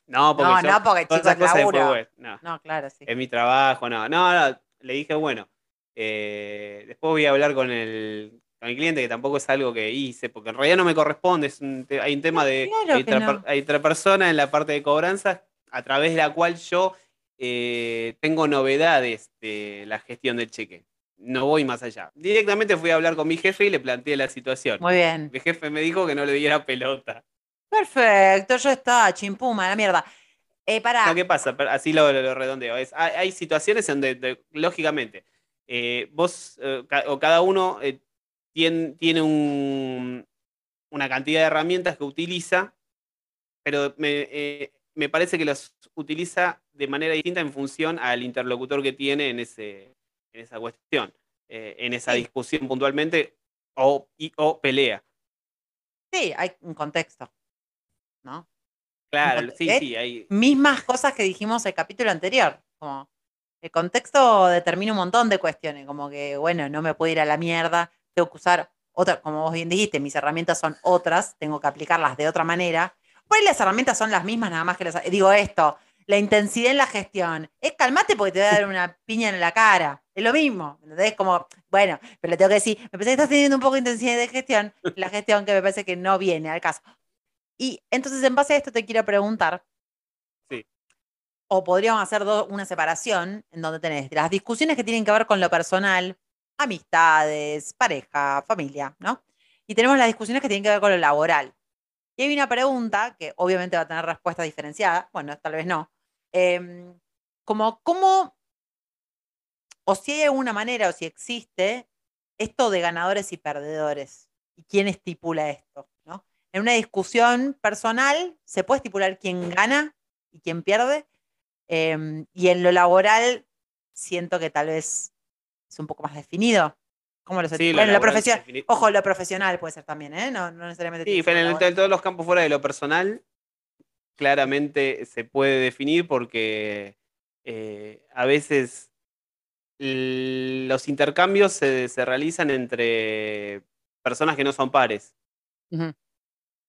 no, porque No, yo- no, porque chicos, después, bueno, no, No, claro, sí. es mi trabajo, no, no, no, le dije, bueno, eh, después voy a hablar con el, con el cliente, que tampoco es algo que hice, porque en realidad no me corresponde, es un hay un tema de claro hay otra, no. hay otra persona en la parte de cobranzas a través de la cual yo eh, tengo novedades de la gestión del cheque. No voy más allá. Directamente fui a hablar con mi jefe y le planteé la situación. Muy bien. Mi jefe me dijo que no le diera pelota. Perfecto, ya está. Chimpuma, la mierda. Eh, pará. No, ¿qué pasa? Así lo, lo redondeo. Es, hay, hay situaciones en donde, de- lógicamente, eh, vos eh, ca- o cada uno tien- tiene un- una cantidad de herramientas que utiliza, pero me, me parece que los utiliza de manera distinta en función al interlocutor que tiene en, ese, en esa cuestión, eh, en esa Sí. discusión puntualmente o, y, o pelea. Sí, hay un contexto. ¿No? Claro, sí, sí, hay, Mismas cosas que dijimos el capítulo anterior. Como el contexto determina un montón de cuestiones. Como que, bueno, no me puedo ir a la mierda. Tengo que usar otra, como vos bien dijiste, mis herramientas son otras. Tengo que aplicarlas de otra manera. Ahí las herramientas son las mismas, nada más que las. Digo esto, la intensidad en la gestión. Es calmate porque te voy a dar una piña en la cara. Es lo mismo. ¿Entendés? Como, bueno, pero le tengo que decir, me parece que estás teniendo un poco de intensidad de gestión, la gestión que me parece que no viene al caso. Y entonces, en base a esto, te quiero preguntar. Sí. O podríamos hacer una separación en donde tenés las discusiones que tienen que ver con lo personal, amistades, pareja, familia, ¿no? Y tenemos las discusiones que tienen que ver con lo laboral. Y hay una pregunta que obviamente va a tener respuesta diferenciada, bueno, tal vez no, em, como cómo, o si hay alguna manera, o si existe, esto de ganadores y perdedores, y quién estipula esto, ¿no? En una discusión personal se puede estipular quién gana y quién pierde, em, y en lo laboral siento que tal vez es un poco más definido. ¿Cómo lo sé? Sí, bueno, profesional, ojo, lo profesional puede ser también, ¿eh? No, no necesariamente. Sí, en, en todos los campos fuera de lo personal, claramente se puede definir porque eh, a veces los intercambios se, se realizan entre personas que no son pares,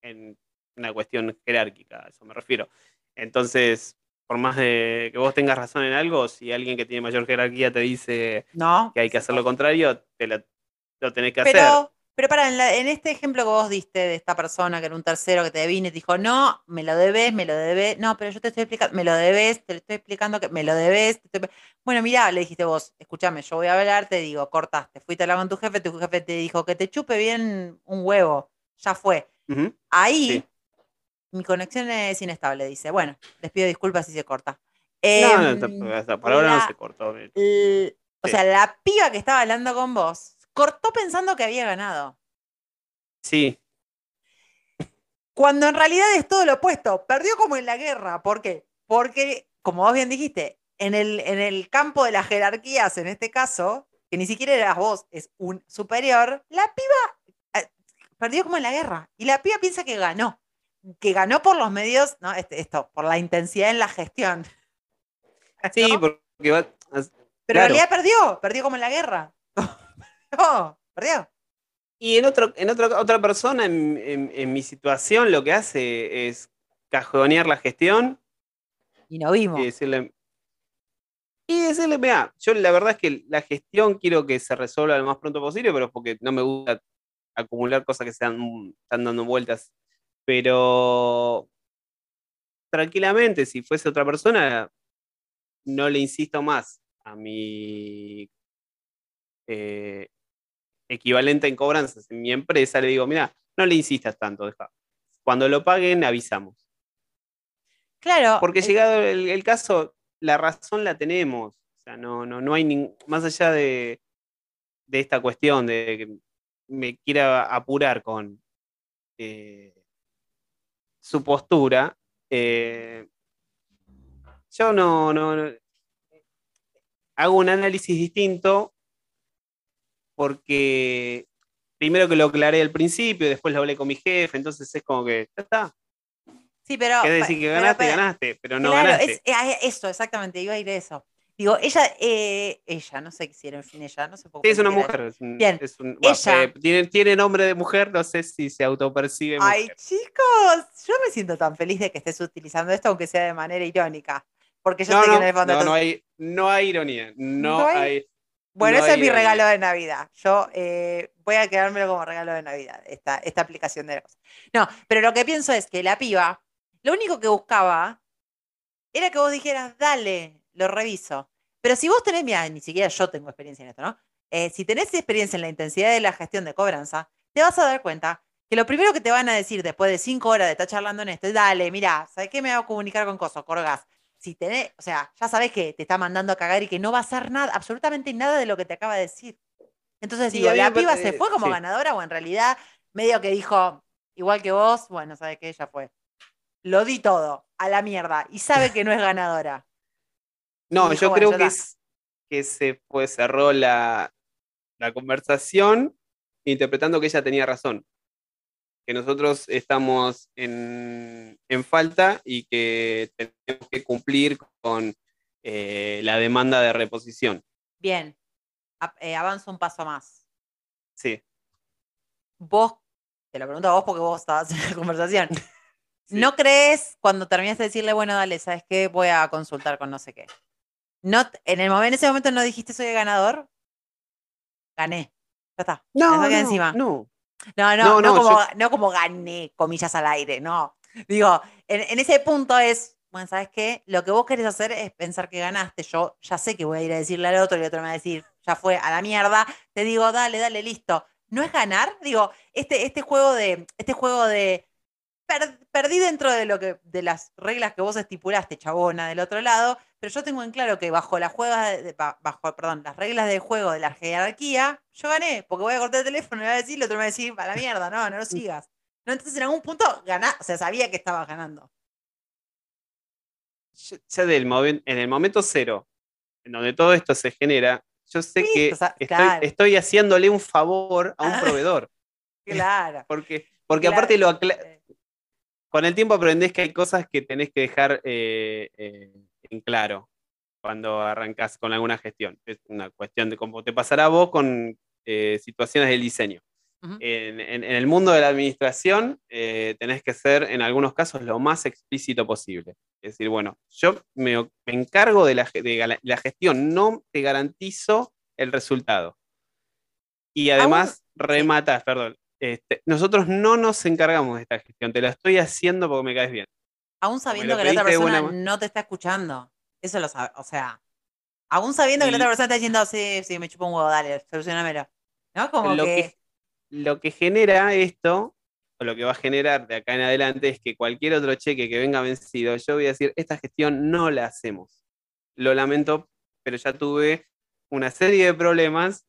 en una cuestión jerárquica, a eso me refiero. Entonces, por más de que vos tengas razón en algo, si alguien que tiene mayor jerarquía te dice No. que hay que hacer lo contrario, te lo, lo tenés que hacer. Pero, pero para, en, la- en este ejemplo que vos diste de esta persona que era un tercero que te vino y te dijo, no, me lo debes, me lo debes, no, pero yo te estoy explicando, me lo debes, te lo estoy explicando que me lo debes. te estoy- Bueno, mirá, le dijiste vos, escúchame, yo voy a hablar, te digo, cortaste, fuiste a hablar con tu jefe, tu jefe te dijo que te chupe bien un huevo, ya fue. Ahí, Sí. mi conexión es inestable, dice. Bueno, les pido disculpas si se corta. No, no, Em, ta- hasta por ahora no se cortó. o Sí. sea, la piba que estaba hablando con vos cortó pensando que había ganado. Sí, Cuando en realidad es todo lo opuesto. Perdió como en la guerra. ¿Por qué? Porque, como vos bien dijiste, en el, en el campo de las jerarquías, en este caso, que ni siquiera eras vos, es un superior, la piba eh, perdió como en la guerra. Y la piba piensa que ganó. Que ganó por los medios, no, este- esto, por la intensidad en la gestión. sí, (laughs) porque va. Pero en claro. realidad perdió, perdió como en la guerra. No, perdió. Y en, otro, en otro- otra persona, en, en- en mi situación, lo que hace es cajonear la gestión Y no vimos. y decirle. Y decirle, mira, yo la verdad es que la gestión quiero que se resuelva lo más pronto posible, pero es porque no me gusta acumular cosas que se dan- están dando vueltas. Pero tranquilamente, si fuese otra persona, no le insisto más a mi eh, equivalente en cobranzas en mi empresa, le digo, mira, no le insistas tanto, deja. Cuando lo paguen, avisamos. Claro. Porque eh, llegado el, el caso, la razón la tenemos. O sea, no, no, no hay nin- más allá de, de esta cuestión de que me quiera apurar con eh, su postura. eh, yo no, no, no- hago un análisis distinto porque primero que lo aclaré al principio, después lo hablé con mi jefe, entonces es como que ya está. Sí, pero. Pa- decir que ganaste, pero- ganaste, pero no claro, ganaste. es- eso, exactamente, iba a ir a eso. Digo, ella, eh, ella, no sé si era en fin ella, no sé por Sí, qué es una que mujer. Es un, Bien. es un- bueno, Ella- eh, tiene, tiene nombre de mujer, no sé si se autopercibe. Ay, mujer. chicos, yo me siento tan feliz de que estés utilizando esto, aunque sea de manera irónica. Porque yo No, sé que no, en el fondo. no, no hay, no hay ironía. No, No hay- hay. Bueno, no ese es mi regalo de Navidad. Yo eh, voy a quedármelo como regalo de Navidad, esta, esta aplicación de la cosa. No, pero lo que pienso es que la piba, lo único que buscaba era que vos dijeras, dale, lo reviso. Pero si vos tenés, mira, ni siquiera yo tengo experiencia en esto, ¿no? Eh, si tenés experiencia en la intensidad de la gestión de cobranza, te vas a dar cuenta que lo primero que te van a decir después de cinco horas de estar charlando en esto es, dale, mira, ¿sabes qué me va a comunicar con Coso, Corgas? Si tenés, o sea, ya sabés que te está mandando a cagar y que no va a hacer nada, absolutamente nada de lo que te acaba de decir. Entonces Sí, digo, ¿la piba se fue como sí. ganadora o en realidad medio que dijo, igual que vos, bueno, ¿sabes qué? Ya fue. Lo di todo, a la mierda, y sabe que no es ganadora. (laughs) No, dijo, yo bueno, creo que, es, que se fue, cerró la, la conversación interpretando que ella tenía razón. Que nosotros estamos en, en falta y que tenemos que cumplir con eh, la demanda de reposición. Bien, eh, avanzo un paso más. Sí. Vos, te lo pregunto a vos porque vos estabas en la conversación. (laughs) Sí. ¿No crees cuando terminaste de decirle, bueno, dale, ¿sabes qué? Voy a consultar con no sé qué? ¿No, en, el momento, en ese momento no dijiste soy el ganador? Gané. Ya está. No, encima. no. No, no, No, no, no, como, yo- no como gané, comillas al aire, no. Digo, en, en ese punto es, bueno, ¿sabes qué? Lo que vos querés hacer es pensar que ganaste. Yo ya sé que voy a ir a decirle al otro y el otro me va a decir, ya fue a la mierda. Te digo, dale, dale, listo. ¿No es ganar? Digo, este, este juego de, este juego de per- perdí dentro de lo que, de las reglas que vos estipulaste, chabona, del otro lado, pero yo tengo en claro que bajo las juegas de- ba- bajo, perdón, las reglas del juego de la jerarquía, yo gané, porque voy a cortar el teléfono y le voy a decir, el otro me va a decir, a la mierda, no, no lo sigas. No, entonces en algún punto ganá, o sea, sabía que estabas ganando. Yo- ya del en el momento cero, en donde todo esto se genera, yo sé Sí, que o sea, estoy, claro. estoy haciéndole un favor a un (laughs) proveedor. Claro. (laughs) Porque, porque claro. aparte lo con el tiempo aprendés que hay cosas que tenés que dejar eh, eh, en claro cuando arrancás con alguna gestión. Es una cuestión de cómo te pasará a vos con eh, situaciones del diseño. En, en- en el mundo de la administración eh, tenés que ser, en algunos casos, lo más explícito posible. Es decir, bueno, yo me, encargo de la, de gestión, no te garantizo el resultado. Y además, rematas, perdón. Este, nosotros no nos encargamos de esta gestión, te la estoy haciendo porque me caes bien. Aún sabiendo que la otra persona buena no te está escuchando. Eso lo sabe. O sea, aún sabiendo que la otra persona está diciendo, sí, sí, me chupa un huevo, dale, solucionamelo. ¿No? Como lo que. que, lo que genera esto, o lo que va a generar de acá en adelante, es que cualquier otro cheque que venga vencido, yo voy a decir, esta gestión no la hacemos. Lo lamento, pero ya tuve una serie de problemas.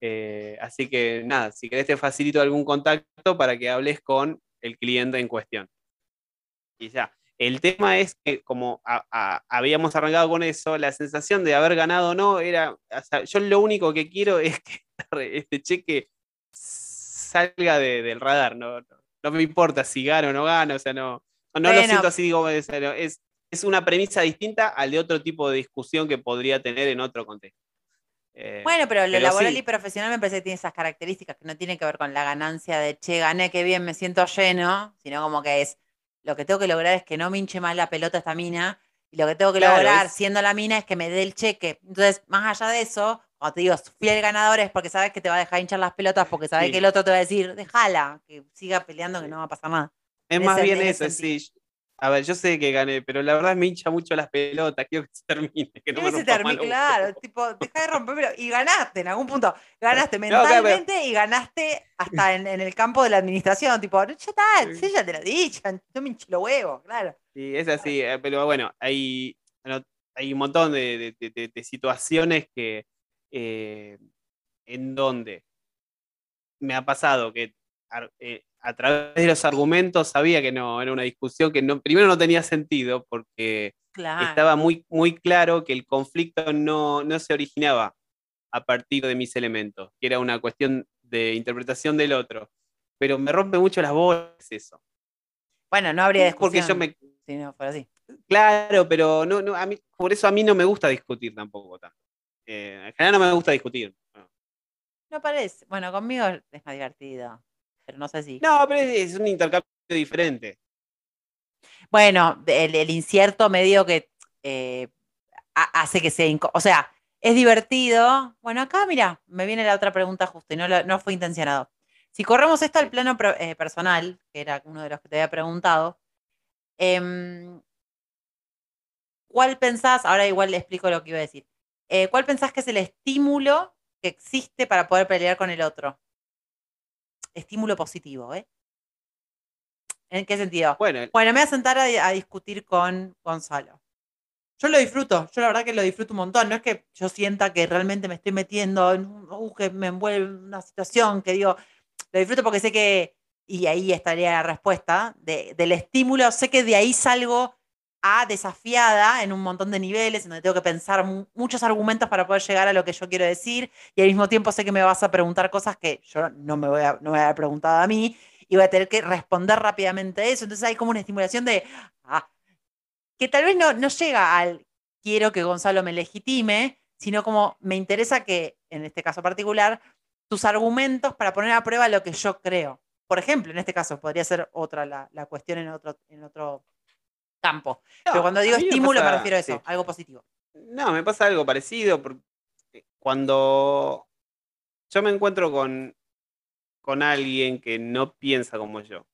Eh, así que nada, si querés te facilito algún contacto para que hables con el cliente en cuestión. Y ya. El tema es que como a- a- habíamos arrancado con eso, la sensación de haber ganado o no era, o sea, yo lo único que quiero es que (laughs) este cheque salga de- del radar, no, no, no me importa si gano o no gano, o sea, no, no lo siento así, digo, es, es una premisa distinta al de otro tipo de discusión que podría tener en otro contexto. Eh, Bueno, pero lo pero laboral sí. y profesional me parece que tiene esas características que no tienen que ver con la ganancia de che, gané, qué bien, me siento lleno, sino como que es lo que tengo que lograr es que no me hinche más la pelota esta mina, y lo que tengo que Claro, lograr es- siendo la mina es que me dé el cheque. Entonces, más allá de eso, cuando te digo fiel ganador es porque sabes que te va a dejar hinchar las pelotas, porque sabes Sí. que el otro te va a decir, déjala, que siga peleando, que no va a pasar nada. Es en más ese- bien en eso, sí. A ver, yo sé que gané, pero la verdad me hincha mucho las pelotas, quiero que se termine, que no Quiero me que se termine, claro, tipo, deja de romperme y ganaste en algún punto. Ganaste (laughs) No, claro, pero- mentalmente y ganaste hasta en, en el campo de la administración. Tipo, ya está, Sí. ya te lo dije, no me hinché los huevos, claro. Sí, es así, eh, pero bueno, hay, bueno, hay un montón de, de- de- de- de situaciones que eh, en donde me ha pasado que eh, a través de los argumentos sabía que no, era una discusión que no, primero no tenía sentido porque Claro. estaba muy, muy claro que el conflicto no, no se originaba a partir de mis elementos, que era una cuestión de interpretación del otro. Pero me rompe mucho las bolas eso. Bueno, no habría Porque discusión yo me, si no fuera así. Claro, pero no, no, a mí, por eso a mí no me gusta discutir tampoco tanto. Eh, en general no me gusta discutir. No, No parece. Bueno, conmigo es más divertido, pero no sé si. No, pero es, es un intercambio diferente. Bueno, el, el incierto medio que eh, ha- hace que sea. O sea, es divertido. Bueno, acá, mira, me viene la otra pregunta justo y no, lo- no fue intencionado. Si corremos esto al plano eh, personal, que era uno de los que te había preguntado, em, ¿cuál pensás? Ahora igual le explico lo que iba a decir. Eh, ¿Cuál pensás que es el estímulo que existe para poder pelear con el otro? Estímulo positivo, ¿eh? ¿En qué sentido? Bueno, Bueno, me voy a sentar a, a discutir con Gonzalo. Yo lo disfruto, yo la verdad que lo disfruto un montón. No es que yo sienta que realmente me estoy metiendo en un, uh, que me envuelve en una situación que digo, lo disfruto porque sé que, y ahí estaría la respuesta, de- del estímulo, sé que de ahí salgo a desafiada en un montón de niveles, en donde tengo que pensar mu- muchos argumentos para poder llegar a lo que yo quiero decir, y al mismo tiempo sé que me vas a preguntar cosas que yo no me voy a, no voy a haber preguntado a mí, y voy a tener que responder rápidamente a eso. Entonces hay como una estimulación de, ah, que tal vez no, no llega al quiero que Gonzalo me legitime, sino como me interesa que, en este caso particular, tus argumentos para poner a prueba lo que yo creo. Por ejemplo, en este caso, podría ser otra la, la cuestión en otro, en otro campo. Pero no, cuando a digo me estímulo me refiero a eso, sí. algo positivo. No, me pasa algo parecido. porque Cuando yo me encuentro con, con alguien que no piensa como yo,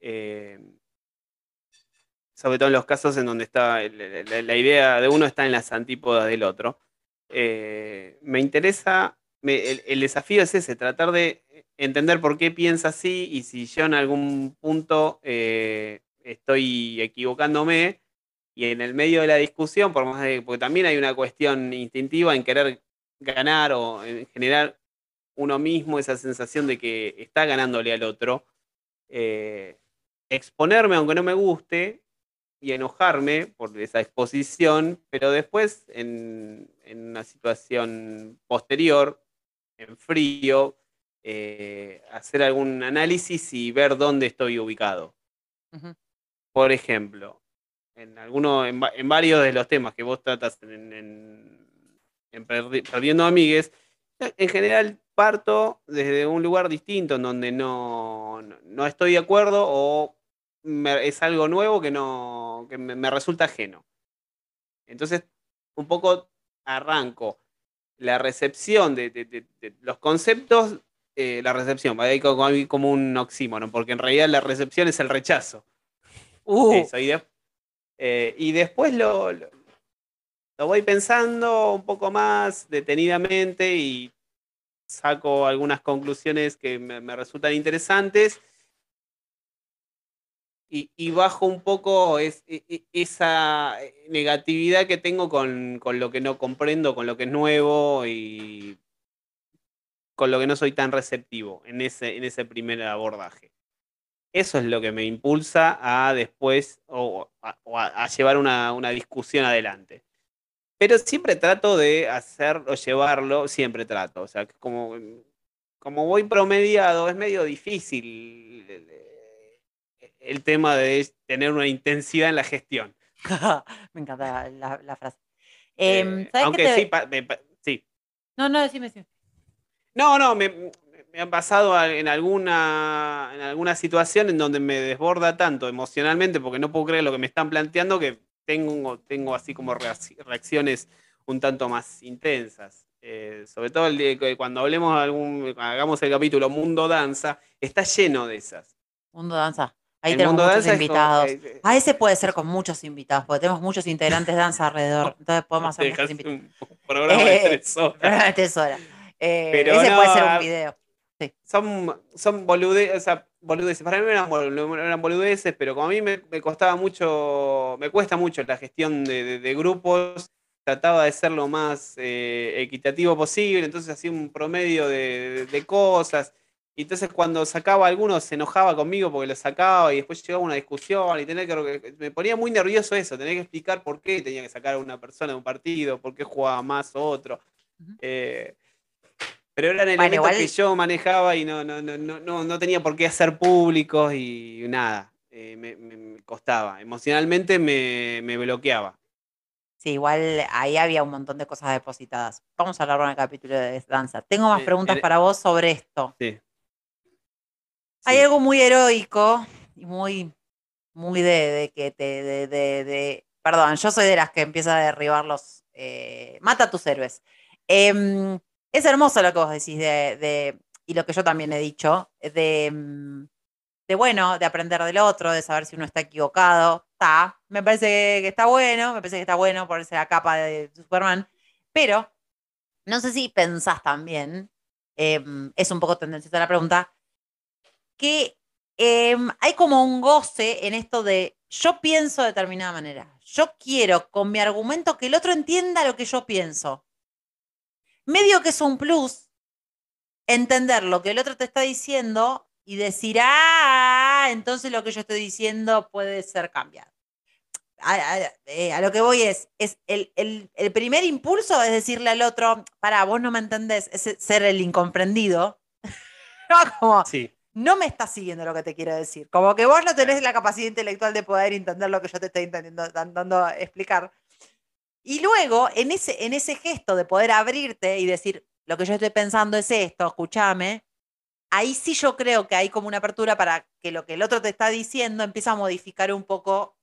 eh, sobre todo en los casos en donde está la, la idea de uno está en las antípodas del otro, eh, me interesa, me- el, el desafío es ese, tratar de entender por qué piensa así y si yo en algún punto eh, estoy equivocándome, y en el medio de la discusión, por más de, porque también hay una cuestión instintiva en querer ganar o en generar uno mismo esa sensación de que está ganándole al otro, eh, exponerme aunque no me guste y enojarme por esa exposición, pero después en, en una situación posterior, en frío, eh, hacer algún análisis y ver dónde estoy ubicado. Ujú. Por ejemplo, en alguno, en, va- varios de los temas que vos tratas en, en- en Perdi- Perdiendo Amigues, en general parto desde un lugar distinto en donde no, no, estoy de acuerdo o es algo nuevo que, no, que me, resulta ajeno. Entonces, un poco arranco la recepción de, los conceptos, eh, la recepción, ahí como, como un oxímoron, porque en realidad la recepción es el rechazo. Uh, Eso, y, de- eh, y después lo, lo, lo voy pensando un poco más detenidamente y saco algunas conclusiones que me, me resultan interesantes y, y bajo un poco es- e- e- esa negatividad que tengo con, con lo que no comprendo, con lo que es nuevo y con lo que no soy tan receptivo en ese, en ese primer abordaje. Eso es lo que me impulsa a después o a, o a- a llevar una, una discusión adelante. Pero siempre trato de hacerlo, llevarlo, siempre trato. O sea, como, como voy promediado, es medio difícil el, el tema de tener una intensidad en la gestión. (laughs) me encanta la, la frase. Eh, Em, ¿sabes qué aunque te- sí, pa- me pa- sí. No, no, decime, decime. No, no, me, me han pasado a- en alguna, en alguna situación en donde me desborda tanto emocionalmente porque no puedo creer lo que me están planteando que tengo, tengo así como reacci- reacciones un tanto más intensas. Eh, sobre todo el día que cuando hablemos de algún, hagamos el capítulo Mundo Danza, está lleno de esas. Mundo Danza. Ahí El tenemos muchos es como, invitados. eh, Ah, ese puede ser con muchos invitados, porque tenemos muchos integrantes de danza alrededor. (laughs) Entonces podemos hacer muchos invitados. un programa de (laughs) tres horas. Programa de horas. Eh, Pero ese no, puede ser un video. Son, son boludeces, o sea, boludeces. Para mí eran, eran boludeces, pero como a mí me, me costaba mucho, me cuesta mucho la gestión de, de- de grupos, trataba de ser lo más eh, equitativo posible, entonces hacía un promedio de, de cosas. Y entonces cuando sacaba a alguno se enojaba conmigo porque lo sacaba y después llegaba una discusión y tener que, me ponía muy nervioso eso, tener que explicar por qué tenía que sacar a una persona de un partido, por qué jugaba más o otro. Eh, pero eran Bueno, elementos igual- que yo manejaba y no, no, no, no, no, no tenía por qué hacer públicos y nada, eh, me, costaba. Emocionalmente me, me bloqueaba. Sí, igual ahí había un montón de cosas depositadas. Vamos a hablar en el capítulo de danza. Tengo más Eh, preguntas para vos sobre esto. Sí. Hay Sí. algo muy heroico y muy, muy de, de que te, de, de- de- perdón, yo soy de las que empieza a derribar los, eh, mata a tus héroes. Es hermoso lo que vos decís de, y lo que yo también he dicho, de, mm, de bueno, de aprender del otro, de saber si uno está equivocado. Me parece que está bueno, me parece que está bueno ponerse la capa de Superman, pero no sé si pensás también, em, es un poco tendenciosa la pregunta, que em, hay como un goce en esto de yo pienso de determinada manera. Yo quiero con mi argumento que el otro entienda lo que yo pienso. Medio que es un plus entender lo que el otro te está diciendo y decir, ah, entonces lo que yo estoy diciendo puede ser cambiado. A, a- eh, a lo que voy es, es el, el- el primer impulso es decirle al otro, para, vos no me entendés, es ser el incomprendido. (laughs) No, como, Sí. no me estás siguiendo lo que te quiero decir. Como que vos no tenés la capacidad intelectual de poder entender lo que yo te estoy intentando dando explicar. Y luego, en ese, en ese gesto de poder abrirte y decir, lo que yo estoy pensando es esto, escúchame, ahí sí yo creo que hay como una apertura para que lo que el otro te está diciendo empieza a modificar un poco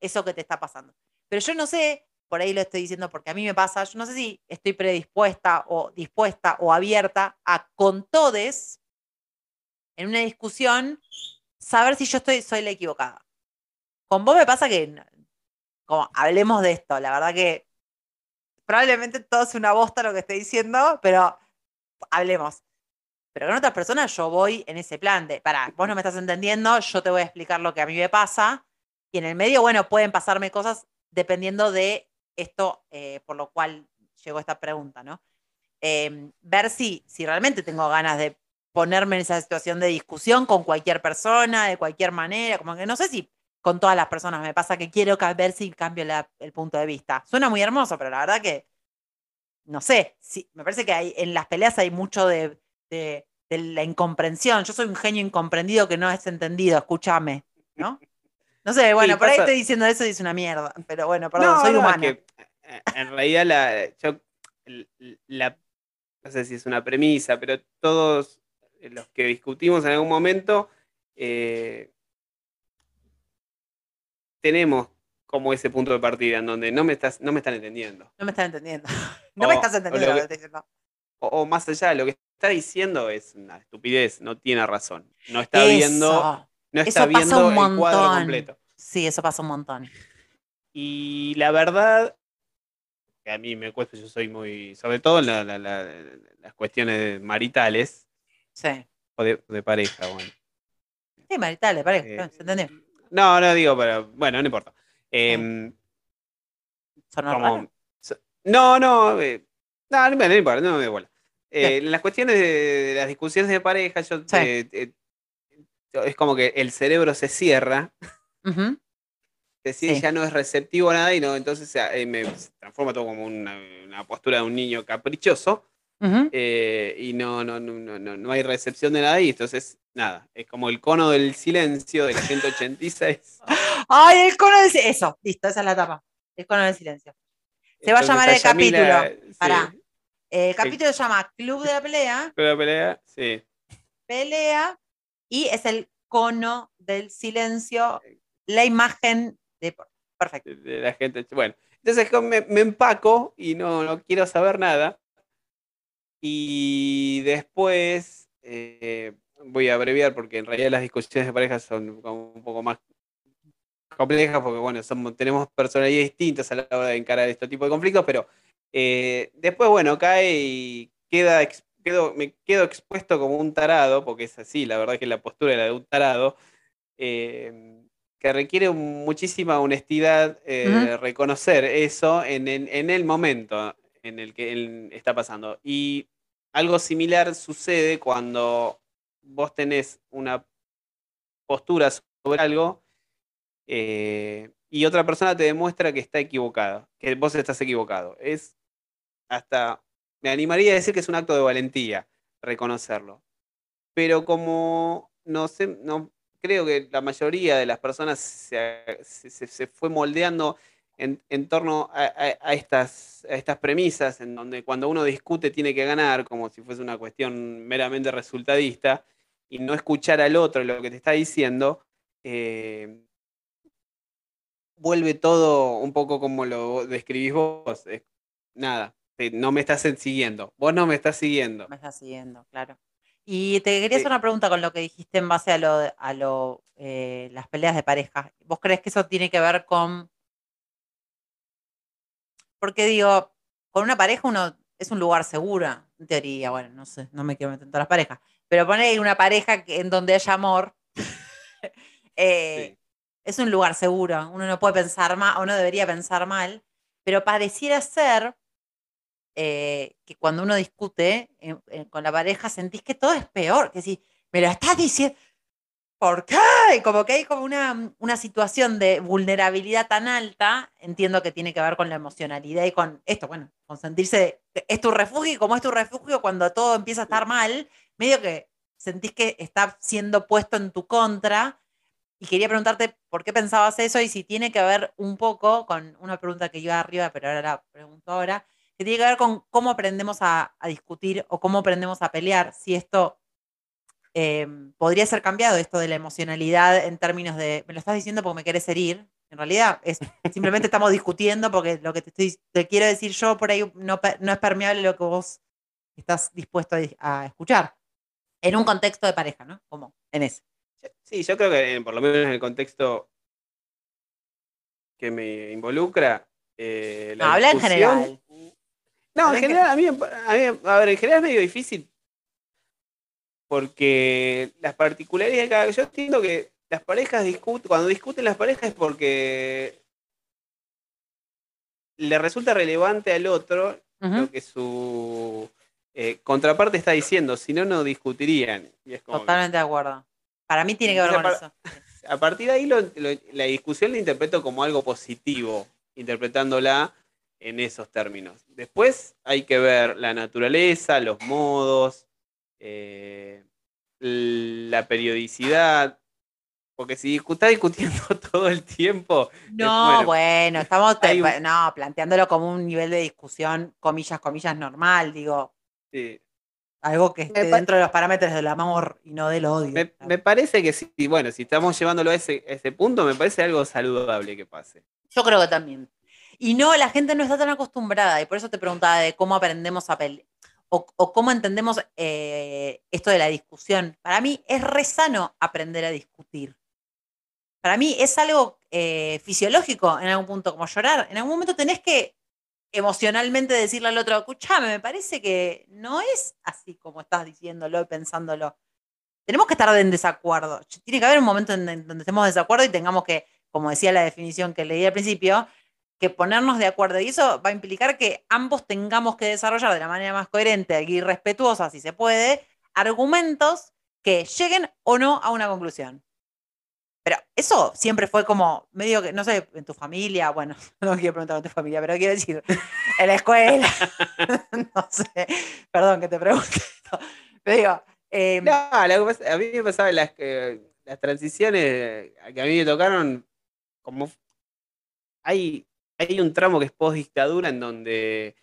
eso que te está pasando. Pero yo no sé, por ahí lo estoy diciendo porque a mí me pasa, yo no sé si estoy predispuesta o dispuesta o abierta a con todes en una discusión saber si yo estoy, soy la equivocada. Con vos me pasa que, como hablemos de esto, la verdad que probablemente todo es una bosta lo que estoy diciendo, pero hablemos. Pero con otras personas yo voy en ese plan de, para, vos no me estás entendiendo, yo te voy a explicar lo que a mí me pasa. Y en el medio, bueno, pueden pasarme cosas dependiendo de esto eh, por lo cual llegó esta pregunta, ¿no? Em, ver si, si realmente tengo ganas de ponerme en esa situación de discusión con cualquier persona, de cualquier manera, como que no sé si con todas las personas me pasa que quiero ver si cambio la- el punto de vista. Suena muy hermoso, pero la verdad que, no sé, sí, me parece que hay, en las peleas hay mucho de, de- de la incomprensión. Yo soy un genio incomprendido que no es entendido, escúchame, ¿no? No sé, bueno, por ahí estoy diciendo eso y es una mierda, pero bueno, perdón, No, soy no, es humana. que, eh, en realidad la, yo- l- la no sé si es una premisa, pero todos los que discutimos en algún momento eh, tenemos como ese punto de partida en donde no me estás, no me están entendiendo. No me están entendiendo. (laughs) No me O- estás o entendiendo lo lo que que- estoy diciendo. O, o más allá, lo que está diciendo es una estupidez, no tiene razón. No está viendo, no está viendo el cuadro completo. Sí, eso pasa un montón. Y la verdad, que a mí me cuesta, yo soy muy, sobre todo en la- la- la- las cuestiones maritales Sí. o de, de pareja, bueno. Sí, maritales, pareja, Eh, ¿se entendió? No, no digo, pero bueno, no importa. Sonó como- no, no, eh, no, no, no importa, no me da bola. Eh, en las cuestiones de, de las discusiones de pareja, yo, Sí. eh, eh, es como que el cerebro se cierra, decir, Sí. ya no es receptivo a nada y no, entonces eh, me transforma todo como una, una postura de un niño caprichoso Eh, y no, no, no, no, no, hay recepción de nada y entonces nada, es como el cono del silencio de la 186. (laughs) Ay, el cono del silencio. Eso, listo, esa es la tapa. El cono del silencio. Se va a llamar el Yamila, capítulo. sí, Pará. El capítulo se llama Club de la Pelea, (laughs) con la pelea, sí. pelea, y es el cono del silencio, la imagen de. Perfecto. de- de la gente. Bueno, entonces me, me empaco y no, no quiero saber nada. Y después eh, voy a abreviar porque en realidad las discusiones de pareja son como un poco más complejas porque bueno, somos, tenemos personalidades distintas a la hora de encarar este tipo de conflictos, pero eh, después bueno, cae y queda quedo, me quedo expuesto como un tarado, porque es así, la verdad que la postura es la de un tarado. eh, que requiere muchísima honestidad eh, reconocer eso en, en el momento en el que él está pasando. Y algo similar sucede cuando vos tenés una postura sobre algo eh, y otra persona te demuestra que está equivocada, que vos estás equivocado. Es hasta, me animaría a decir que es un acto de valentía reconocerlo. Pero como no sé, no, creo que la mayoría de las personas se, se- se- fue moldeando en, en torno a, a- a estas, a estas premisas, en donde cuando uno discute tiene que ganar, como si fuese una cuestión meramente resultadista, y no escuchar al otro lo que te está diciendo, eh, vuelve todo un poco como lo describís vos. nada, no me estás siguiendo, vos no me estás siguiendo. Me está siguiendo, claro. Y te quería hacer una pregunta con lo que dijiste en base a lo, a lo eh, las peleas de pareja. ¿Vos crees que eso tiene que ver con porque digo, con una pareja uno es un lugar seguro, en teoría, bueno, no sé, no me quiero meter en todas las parejas, pero poner una pareja que- en donde haya amor, (laughs) eh, Sí. es un lugar seguro, uno no puede pensar mal, o no debería pensar mal, pero pareciera ser eh, que cuando uno discute eh, eh, con la pareja sentís que todo es peor, que si me lo estás diciendo, ¿por qué? Como que hay como una, una situación de vulnerabilidad tan alta, entiendo que tiene que ver con la emocionalidad y con esto, bueno, con sentirse, es tu refugio y como es tu refugio cuando todo empieza a estar mal, medio que sentís que está siendo puesto en tu contra. Y quería preguntarte por qué pensabas eso y si tiene que ver un poco con una pregunta que iba arriba, pero ahora la pregunto ahora, que tiene que ver con cómo aprendemos a, a discutir o cómo aprendemos a pelear, si esto eh, podría ser cambiado, esto de la emocionalidad en términos de, me lo estás diciendo porque me querés herir, en realidad es simplemente (laughs) estamos discutiendo porque lo que te, estoy, te quiero decir yo por ahí no, no es permeable lo que vos estás dispuesto a, a escuchar, en un contexto de pareja, ¿no? Como en ese. Sí, yo creo que por lo menos en el contexto que me involucra. eh, la No, habla en general. No, en general, a mí, a mí- a ver, en general es medio difícil. Porque las particularidades de cada. Yo entiendo que las parejas discuten. Cuando discuten las parejas es porque le resulta relevante al otro lo que su eh, contraparte está diciendo. Si no, no discutirían. Y es como que- Totalmente de acuerdo. Para mí tiene que ver con eso. (laughs) a partir de ahí lo- lo- la discusión la interpreto como algo positivo, interpretándola en esos términos. Después hay que ver la naturaleza, los modos, eh, la periodicidad, porque si estás discutiendo (laughs) todo el tiempo, No, bueno, bueno, estamos te- hay un- no, planteándolo como un nivel de discusión, comillas, comillas, normal, digo, Sí. Algo que esté dentro de los parámetros del amor y no del odio. Me, me parece que sí, bueno, si estamos llevándolo a ese, a ese punto, me parece algo saludable que pase. Yo creo que también. Y no, la gente no está tan acostumbrada, y por eso te preguntaba de cómo aprendemos a pelear, o, cómo entendemos eh, esto de la discusión. Para mí es re sano aprender a discutir. Para mí es algo eh, fisiológico en algún punto, como llorar. En algún momento tenés que emocionalmente decirle al otro, escuchame, me parece que no es así como estás diciéndolo y pensándolo. Tenemos que estar en desacuerdo. Tiene que haber un momento en, en donde estemos en desacuerdo y tengamos que, como decía la definición que leí al principio, que ponernos de acuerdo. Y eso va a implicar que ambos tengamos que desarrollar de la manera más coherente y respetuosa, si se puede, argumentos que lleguen o no a una conclusión. Pero eso siempre fue como medio que, no sé, en tu familia, bueno, (laughs) no quiero preguntar en tu familia, pero quiero decir, en la escuela, (laughs) no sé, perdón que te pregunte esto. Pero digo, eh, No, a mí me pasaba las, transiciones que a mí me tocaron, como hay un tramo que es post dictadura en donde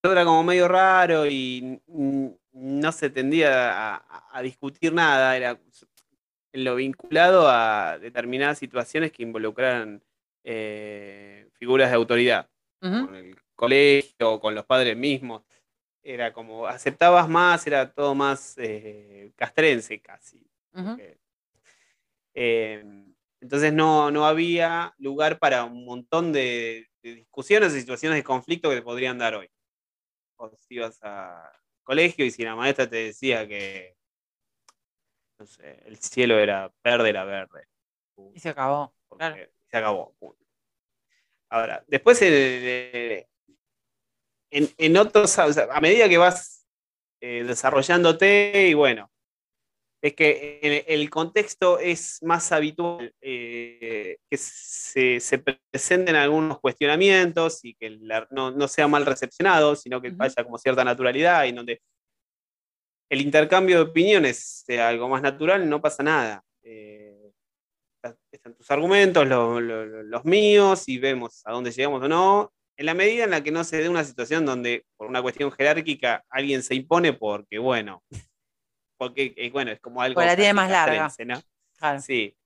todo era como medio raro y no se tendía a, discutir nada, era lo vinculado a determinadas situaciones que involucraran eh, figuras de autoridad con el colegio, con los padres mismos. Era como, aceptabas más, era todo más eh, castrense casi. porque, eh, entonces no, no había lugar para un montón de, de discusiones y situaciones de conflicto que te podrían dar hoy. O si ibas al colegio y si la maestra te decía que no sé, el cielo era verde, era verde. y se acabó. Claro. se acabó. Ahora, después en, en otros, o sea, a medida que vas eh, desarrollándote, y bueno, es que en el contexto es más habitual eh, que se, se presenten algunos cuestionamientos y que no, no sea mal recepcionado, sino que haya como cierta naturalidad y donde el intercambio de opiniones sea algo más natural, no pasa nada. Eh, están tus argumentos, lo- lo- lo- los míos, y vemos a dónde llegamos o no. En la medida en la que no se dé una situación donde, por una cuestión jerárquica, alguien se impone porque, bueno, porque, eh, bueno, es como algo. La tiene más larga. ¿no? Claro. Sí.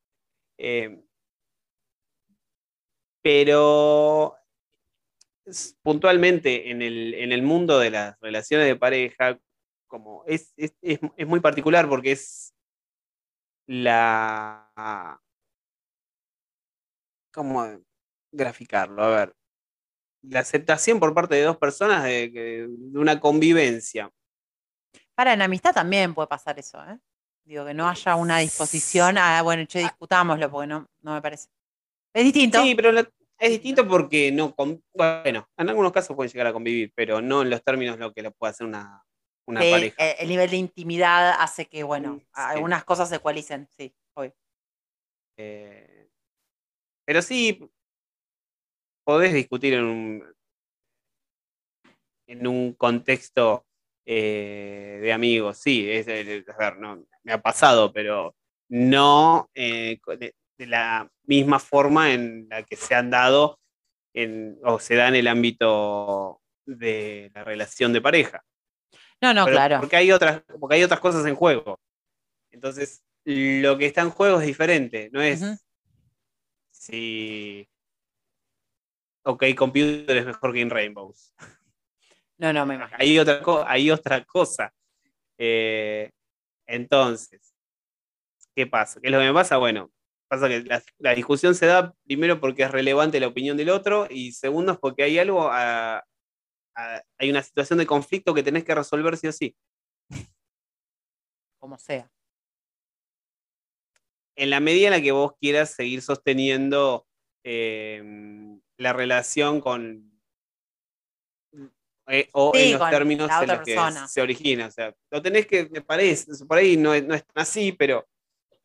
Eh, pero es- puntualmente en el, en el mundo de las relaciones de pareja, como es, es, es- es muy particular porque es la. ¿Cómo graficarlo? A ver. La aceptación por parte de dos personas de una convivencia. Para, en amistad también puede pasar eso, ¿eh? Digo, que no haya una disposición a, bueno, che, discutámoslo, porque no, no me parece. Es distinto. Sí, pero la- es distinto porque no. con- bueno, en algunos casos pueden llegar a convivir, pero no en los términos lo que lo puede hacer una, una Sí, pareja. eh, el nivel de intimidad hace que, bueno, sí. algunas cosas se ecualicen, sí, obvio. Eh, pero sí, podés discutir en un, en un contexto eh, de amigos, sí, es, es- a ver, no, me ha pasado, pero no eh, de, de la misma forma en la que se han dado en, o se da en el ámbito de la relación de pareja. No, no, Pero claro. Porque hay otras, porque hay otras cosas en juego. Entonces, lo que está en juego es diferente. No es Ujú. si OK Computer es mejor que In Rainbows. No, no, me imagino. Hay otra, hay otra cosa. Eh, entonces, ¿qué pasa? ¿Qué es lo que me pasa? Bueno, pasa que la, la discusión se da primero porque es relevante la opinión del otro y segundo es porque hay algo, a- a- hay una situación de conflicto que tenés que resolver sí o sí. Como sea. en la medida en la que vos quieras seguir sosteniendo eh, la relación con eh, o Sí, en los términos en los que persona. se origina. O sea, lo tenés que, me parece, por ahí no es, no es tan así, pero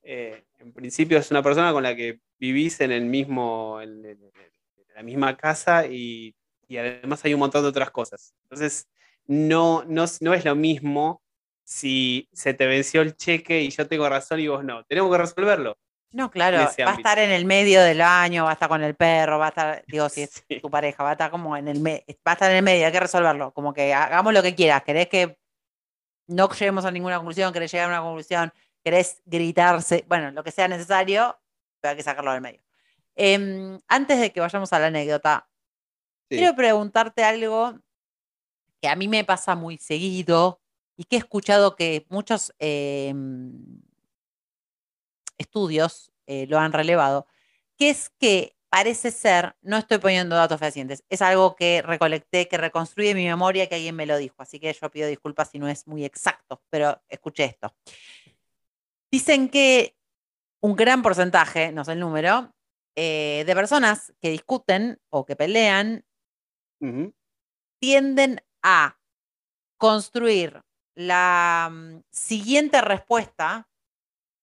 eh, en principio es una persona con la que vivís en el mismo, en, en- en la misma casa y, y además hay un montón de otras cosas. Entonces, no, no, no es lo mismo si se te venció el cheque y yo tengo razón y vos no. Tenemos que resolverlo. No, claro, va a estar en el medio del baño, va a estar con el perro, va a estar, digo, si es (laughs) Sí. tu pareja, va a estar como en el medio, va a estar en el medio, hay que resolverlo, como que hagamos lo que quieras, querés que no lleguemos a ninguna conclusión, querés llegar a una conclusión, querés gritarse, bueno, lo que sea necesario, pero hay que sacarlo del medio. Em, antes de que vayamos a la anécdota, Sí. quiero preguntarte algo que a mí me pasa muy seguido y que he escuchado que muchos em, estudios eh, lo han relevado, que es que parece ser, no estoy poniendo datos fehacientes, es algo que recolecté, que reconstruye mi memoria, que alguien me lo dijo, así que yo pido disculpas si no es muy exacto, pero escuché esto. Dicen que un gran porcentaje, no sé el número, eh, de personas que discuten o que pelean tienden a construir la mm, siguiente respuesta,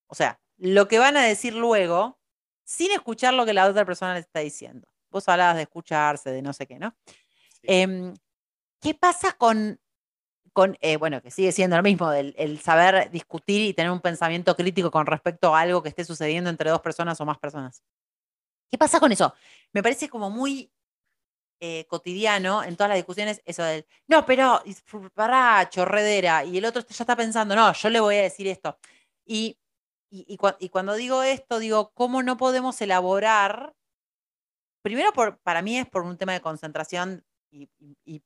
o sea, lo que van a decir luego, sin escuchar lo que la otra persona les está diciendo. Vos hablabas de escucharse, de no sé qué, ¿no? Sí. Em, ¿Qué pasa con, con eh, bueno, que sigue siendo lo mismo, el, el saber discutir y tener un pensamiento crítico con respecto a algo que esté sucediendo entre dos personas o más personas? ¿Qué pasa con eso? Me parece como muy eh, cotidiano en todas las discusiones eso del, no, pero pará, chorredera, y el otro ya está pensando, no, yo le voy a decir esto. Y, y, y cua- y cuando digo esto, digo, ¿cómo no podemos elaborar? Primero, por, para mí es por un tema de concentración y,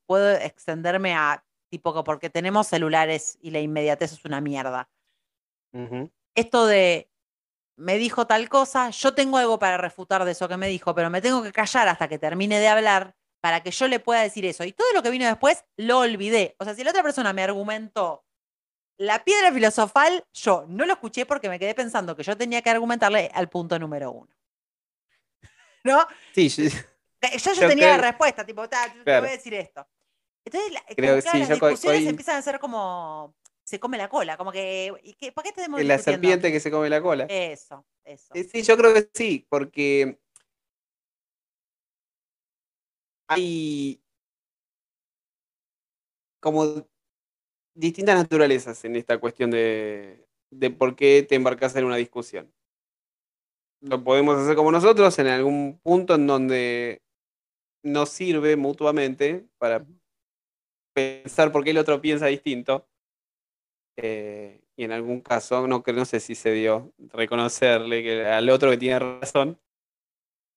puedo extenderme a tipo que porque tenemos celulares y la inmediatez es una mierda esto de me dijo tal cosa, yo tengo algo para refutar de eso que me dijo, pero me tengo que callar hasta que termine de hablar para que yo le pueda decir eso. Y todo lo que vino después lo olvidé. O sea, si la otra persona me argumentó la piedra filosofal, yo no lo escuché porque me quedé pensando que yo tenía que argumentarle al punto número uno. (laughs) ¿No? Sí, yo- Que Yo, yo Yo tenía la respuesta, tipo, "Ta, te voy a decir esto. Entonces, la- Creo que sí, las discusiones empiezan a ser como, se come la cola, como que, ¿y qué, ¿para qué tenemos la serpiente que se come la cola. Eso, eso. Eh, Sí, yo creo que sí, porque hay como distintas naturalezas en esta cuestión de, de por qué te embarcas en una discusión. Lo podemos hacer como nosotros en algún punto en donde nos sirve mutuamente para pensar por qué el otro piensa distinto. Eh, y en algún caso, no, no sé si se dio, reconocerle que al otro que tiene razón.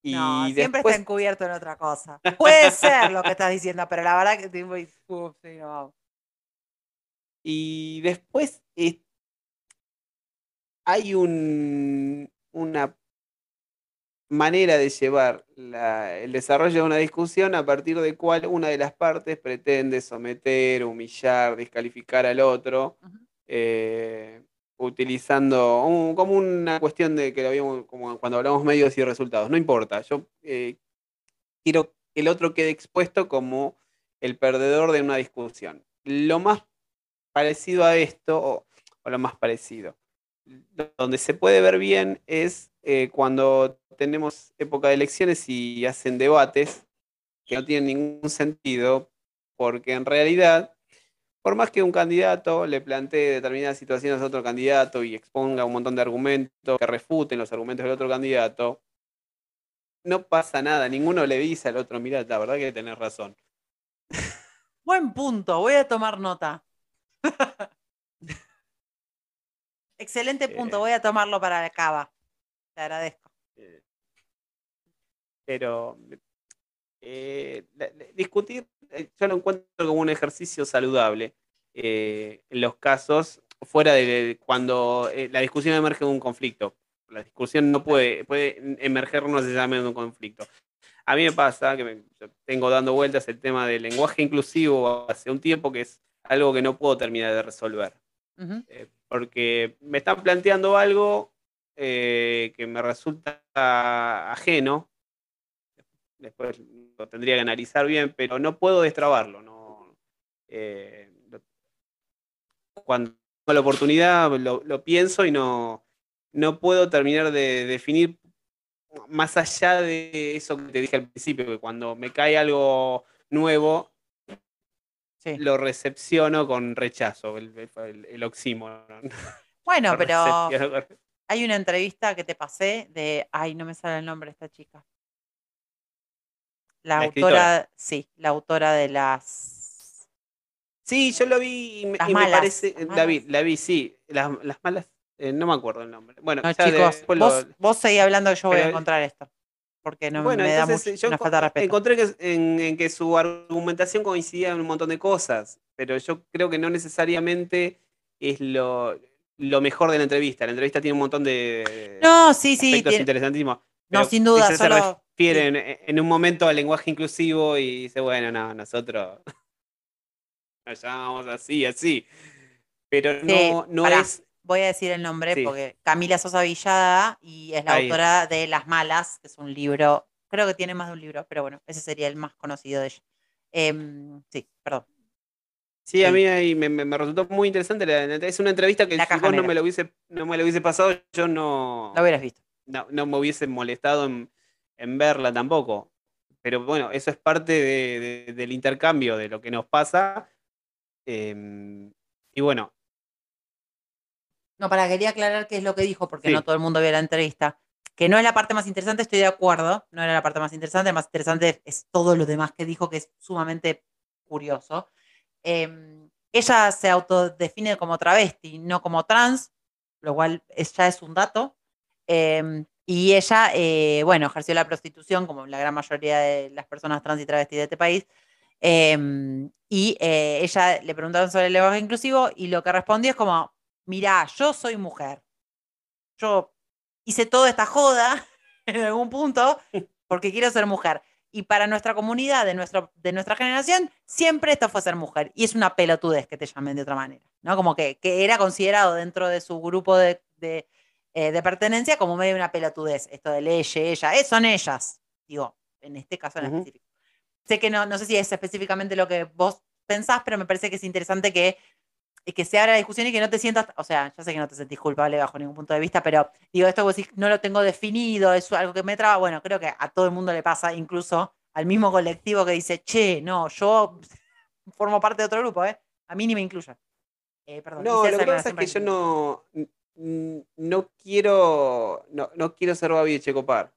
Y No, siempre después, está encubierto en otra cosa. Puede ser lo que estás diciendo, pero la verdad que uf, sí, no. Y después eh, hay un, una manera de llevar la- el desarrollo de una discusión a partir de cual una de las partes pretende someter, humillar, descalificar al otro. Eh, utilizando un- como una cuestión de que lo habíamos, como cuando hablamos medios y resultados. No importa, yo eh, quiero que el otro quede expuesto como el perdedor de una discusión. Lo más parecido a esto, o, lo más parecido, donde se puede ver bien es eh, cuando tenemos época de elecciones y hacen debates que no tienen ningún sentido, porque en realidad por más que un candidato le plantee determinadas situaciones a otro candidato y exponga un montón de argumentos que refuten los argumentos del otro candidato, no pasa nada, ninguno le dice al otro, mira, la verdad que tenés razón. Buen punto, voy a tomar nota. (laughs) Excelente punto, Eh. voy a tomarlo para la cava. Te agradezco. Eh, Pero eh, discutir, yo lo encuentro como un ejercicio saludable en los casos fuera de cuando la discusión emerge de un conflicto. La discusión no puede, puede emerger no necesariamente de un conflicto. A mí me pasa que me- tengo dando vueltas el tema del lenguaje inclusivo hace un tiempo que es algo que no puedo terminar de resolver eh, porque me están planteando algo eh, que me resulta ajeno. Después lo tendría que analizar bien, pero no puedo destrabarlo. No, eh, cuando tengo la oportunidad lo, lo pienso y no, no puedo terminar de definir más allá de eso que te dije al principio, que cuando me cae algo nuevo, Sí. lo recepciono con rechazo, el, el, el oxímoron. Bueno, (laughs) pero hay una entrevista que te pasé de. Ay, no me sale el nombre de esta chica. La, La autora, escritora. sí, la autora de las Sí, yo lo vi y me, y me parece. La vi, la vi, sí. Las, las malas, eh, no me acuerdo el nombre. Bueno, No, chicos, después lo- vos, vos seguí hablando que yo voy a encontrar esto. Porque no Bueno, me da entonces, mucho, yo una falta de respeto. encontré que, en, en que su argumentación coincidía en un montón de cosas, pero yo creo que no necesariamente es lo, lo mejor de la entrevista. La entrevista tiene un montón de No, sí, sí. aspectos tiene- interesantísimos. no, sin duda, solo. se refiere en, en un momento al lenguaje inclusivo y dice, bueno, no, nosotros (laughs) nos llamamos así, así. Pero no, es. Voy a decir el nombre Sí. porque Camila Sosa Villada y es la Ahí. autora de Las Malas, que es un libro, creo que tiene más de un libro, pero bueno, ese sería el más conocido de ella. Em, sí, perdón. Sí, a mí ahí me, me- me resultó muy interesante. la- la- es una entrevista que La si vos no me lo hubiese, no me lo hubiese pasado, yo no. Lo hubieras visto. no, no me hubiese molestado en, en verla tampoco. Pero bueno, eso es parte de- de- del intercambio de lo que nos pasa. Em, y bueno, No, para, quería aclarar qué es lo que dijo, porque Sí. no todo el mundo vio la entrevista. Que no es la parte más interesante, estoy de acuerdo, no era la parte más interesante, más interesante es todo lo demás que dijo, que es sumamente curioso. Em, ella se autodefine como travesti, no como trans, lo cual es- ya es un dato. Em, y ella, eh, bueno, ejerció la prostitución, como la gran mayoría de las personas trans y travestis de este país. Em, y eh, ella le preguntaron sobre el lenguaje inclusivo y lo que respondió es como, mirá, yo soy mujer. Yo hice toda esta joda (laughs) en algún punto porque quiero ser mujer. Y para nuestra comunidad, de, nuestro, de nuestra generación, siempre esto fue ser mujer. Y es una pelotudez que te llamen de otra manera. ¿no? Como que, que era considerado dentro de su grupo de, de, eh, de pertenencia como medio una pelotudez. Esto de leye, ella, eh, son ellas. Digo, en este caso en específico. Sé que no, no sé si es específicamente lo que vos pensás, pero me parece que es interesante que, que se abra la discusión y que no te sientas, o sea, ya sé que no te sentís culpable bajo ningún punto de vista, pero digo, esto vos decís, no lo tengo definido, es algo que me traba, bueno, creo que a todo el mundo le pasa, incluso al mismo colectivo que dice, che, no, yo (laughs) formo parte de otro grupo, ¿eh? A mí ni me incluya. Eh, perdón, no, lo que pasa es que yo no, no quiero, no, no quiero ser Babi Checopar.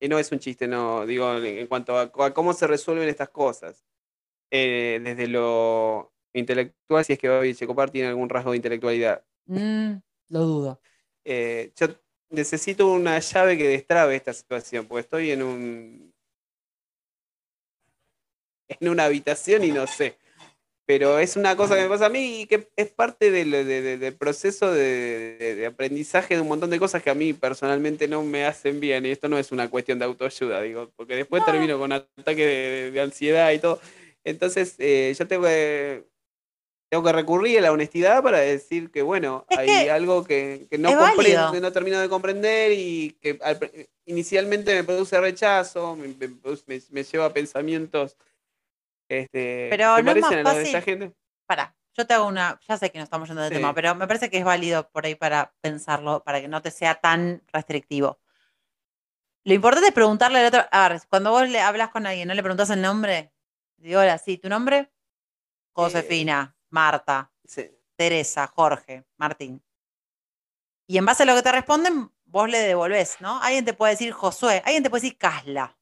Y no es un chiste, no, digo, en en cuanto a, a cómo se resuelven estas cosas. Eh, desde lo intelectual, si es que Babi Checopar tiene algún rasgo de intelectualidad. Mm, lo dudo. Eh, yo necesito una llave que destrabe esta situación, porque estoy en un. en una habitación y no sé. Pero es una cosa que me pasa a mí y que es parte del, de- de- del proceso de, de- de aprendizaje de un montón de cosas que a mí personalmente no me hacen bien. Y esto no es una cuestión de autoayuda, digo, porque después No. termino con ataque de, de ansiedad y todo. Entonces, eh, yo tengo que, tengo que recurrir a la honestidad para decir que, bueno, Es hay que algo que, que no comprendo, que no termino de comprender y que al inicialmente me produce rechazo, me, me me- lleva a pensamientos este, Pero no es más parecen a los de fácil- gente. Para, yo te hago una, ya sé que no estamos yendo del Sí. tema, pero me parece que es válido por ahí para pensarlo, para que no te sea tan restrictivo. Lo importante es preguntarle al otro, a ver, cuando vos le hablas con alguien, ¿no le preguntás el nombre? Digo, hola, sí, ¿tu nombre? Josefina, Marta, Sí. Teresa, Jorge, Martín. Y en base a lo que te responden, vos le devolvés, ¿no? Alguien te puede decir Josué, alguien te puede decir Casla.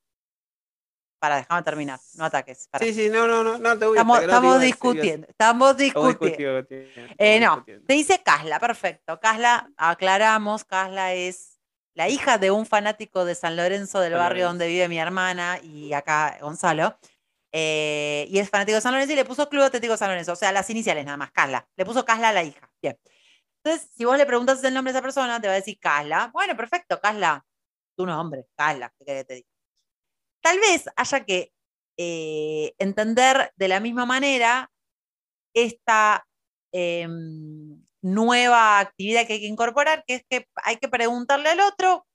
Para, déjame terminar, no ataques. sí, sí, no, no, no, no te voy Estamos, a estamos a decir, discutiendo, estamos Estamos discutiendo. discutiendo. Eh, estamos no, discutiendo. te dice Casla, perfecto. Casla, aclaramos, Casla es la hija de un fanático de San Lorenzo, del barrio donde vive mi hermana y acá Gonzalo. Eh, y es fanático de San Lorenzo y le puso Club Atlético San Lorenzo, o sea, las iniciales nada más, Casla. Le puso Casla a la hija. Bien. Entonces, si vos le preguntas el nombre de esa persona, te va a decir Casla. Bueno, perfecto, Casla. Tu nombre, Casla, ¿qué te diga? Tal vez haya que eh, entender de la misma manera esta em, nueva actividad que hay que incorporar, que es que hay que preguntarle al otro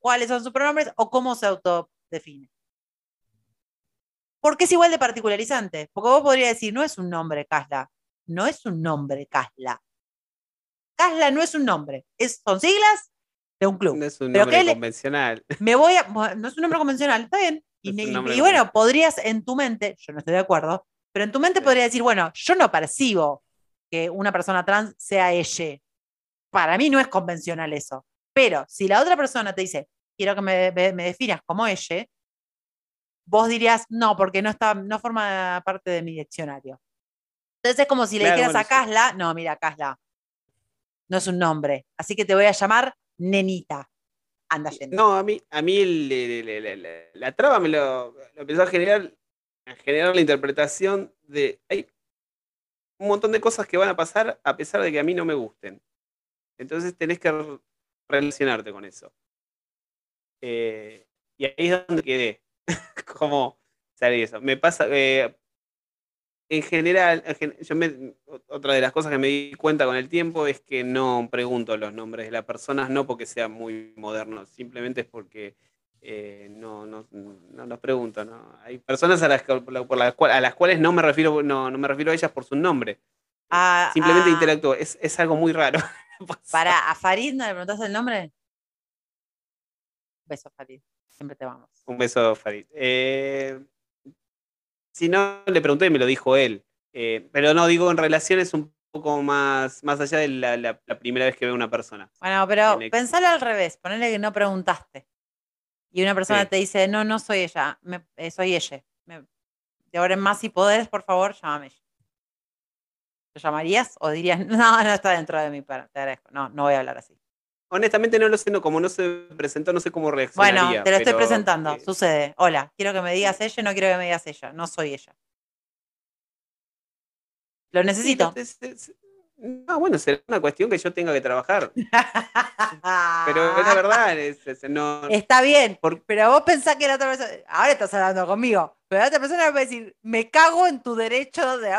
cuáles son sus pronombres o cómo se autodefine. Porque es igual de particularizante. Porque vos podrías decir, no es un nombre, Casla. No es un nombre, Casla. Casla no es un nombre. Es, son siglas de un club. No es un Pero nombre ¿qué le- convencional. Me voy a. No es un nombre convencional, está bien. (laughs) Y, bueno, podrías en tu mente, yo no estoy de acuerdo, pero en tu mente Sí. podrías decir, bueno, yo no percibo que una persona trans sea ella. Para mí no es convencional eso. Pero si la otra persona te dice, quiero que me, me- me definas como ella, vos dirías, no, porque no, está, no forma parte de mi diccionario. Entonces es como si le Claro, dijeras bueno, a. Casla, no, mira, Casla, no es un nombre, así que te voy a llamar Nenita. Anda yendo. No, a mí, a mí el- el- el- el- el- la traba me lo, lo empezó a generar, a generar la interpretación de hay un montón de cosas que van a pasar a pesar de que a mí no me gusten. Entonces tenés que re- relacionarte con eso. Eh, y ahí es donde quedé. (laughs) ¿Cómo salir eso? Me pasa, eh, en general, yo me- otra de las cosas que me di cuenta con el tiempo es que no pregunto los nombres de las personas, no porque sean muy modernos, simplemente es porque eh, no, no, no los pregunto. ¿no? Hay personas a las, por la- por las a las cuales no me refiero, no, no me refiero a ellas por su nombre. Ah, Simplemente ah, interactúo. Es, es algo muy raro. (laughs) Para, ¿a Farid no le preguntaste el nombre? Beso, Farid. Siempre te vamos. Un beso, Farid. Eh, si no, le pregunté y me lo dijo él. Eh, pero no, digo, en relaciones un poco más, más allá de la, la- la primera vez que veo a una persona. Bueno, pero Tiene- pensalo al revés. Ponele que no preguntaste. Y una persona Sí. te dice, no, no soy ella, me- eh, soy ella. Me- de ahora en más, si podés, por favor, llámame. ¿Lo llamarías o dirías, (laughs) no, no está dentro de mí, para, te agradezco. No, no voy a hablar así. Honestamente no lo sé, no, como no se presentó, no sé cómo reaccionaría. Bueno, te lo estoy pero, presentando. eh, Sucede. Hola, quiero que me digas ella, no quiero que me digas ella. No soy ella. Lo necesito. no, es- es- no, bueno, será una cuestión que yo tenga que trabajar. Pero es la verdad, es- no, Está bien, por- pero vos pensás que la otra persona, ahora estás hablando conmigo, pero la otra persona me puede decir, me cago en tu derecho de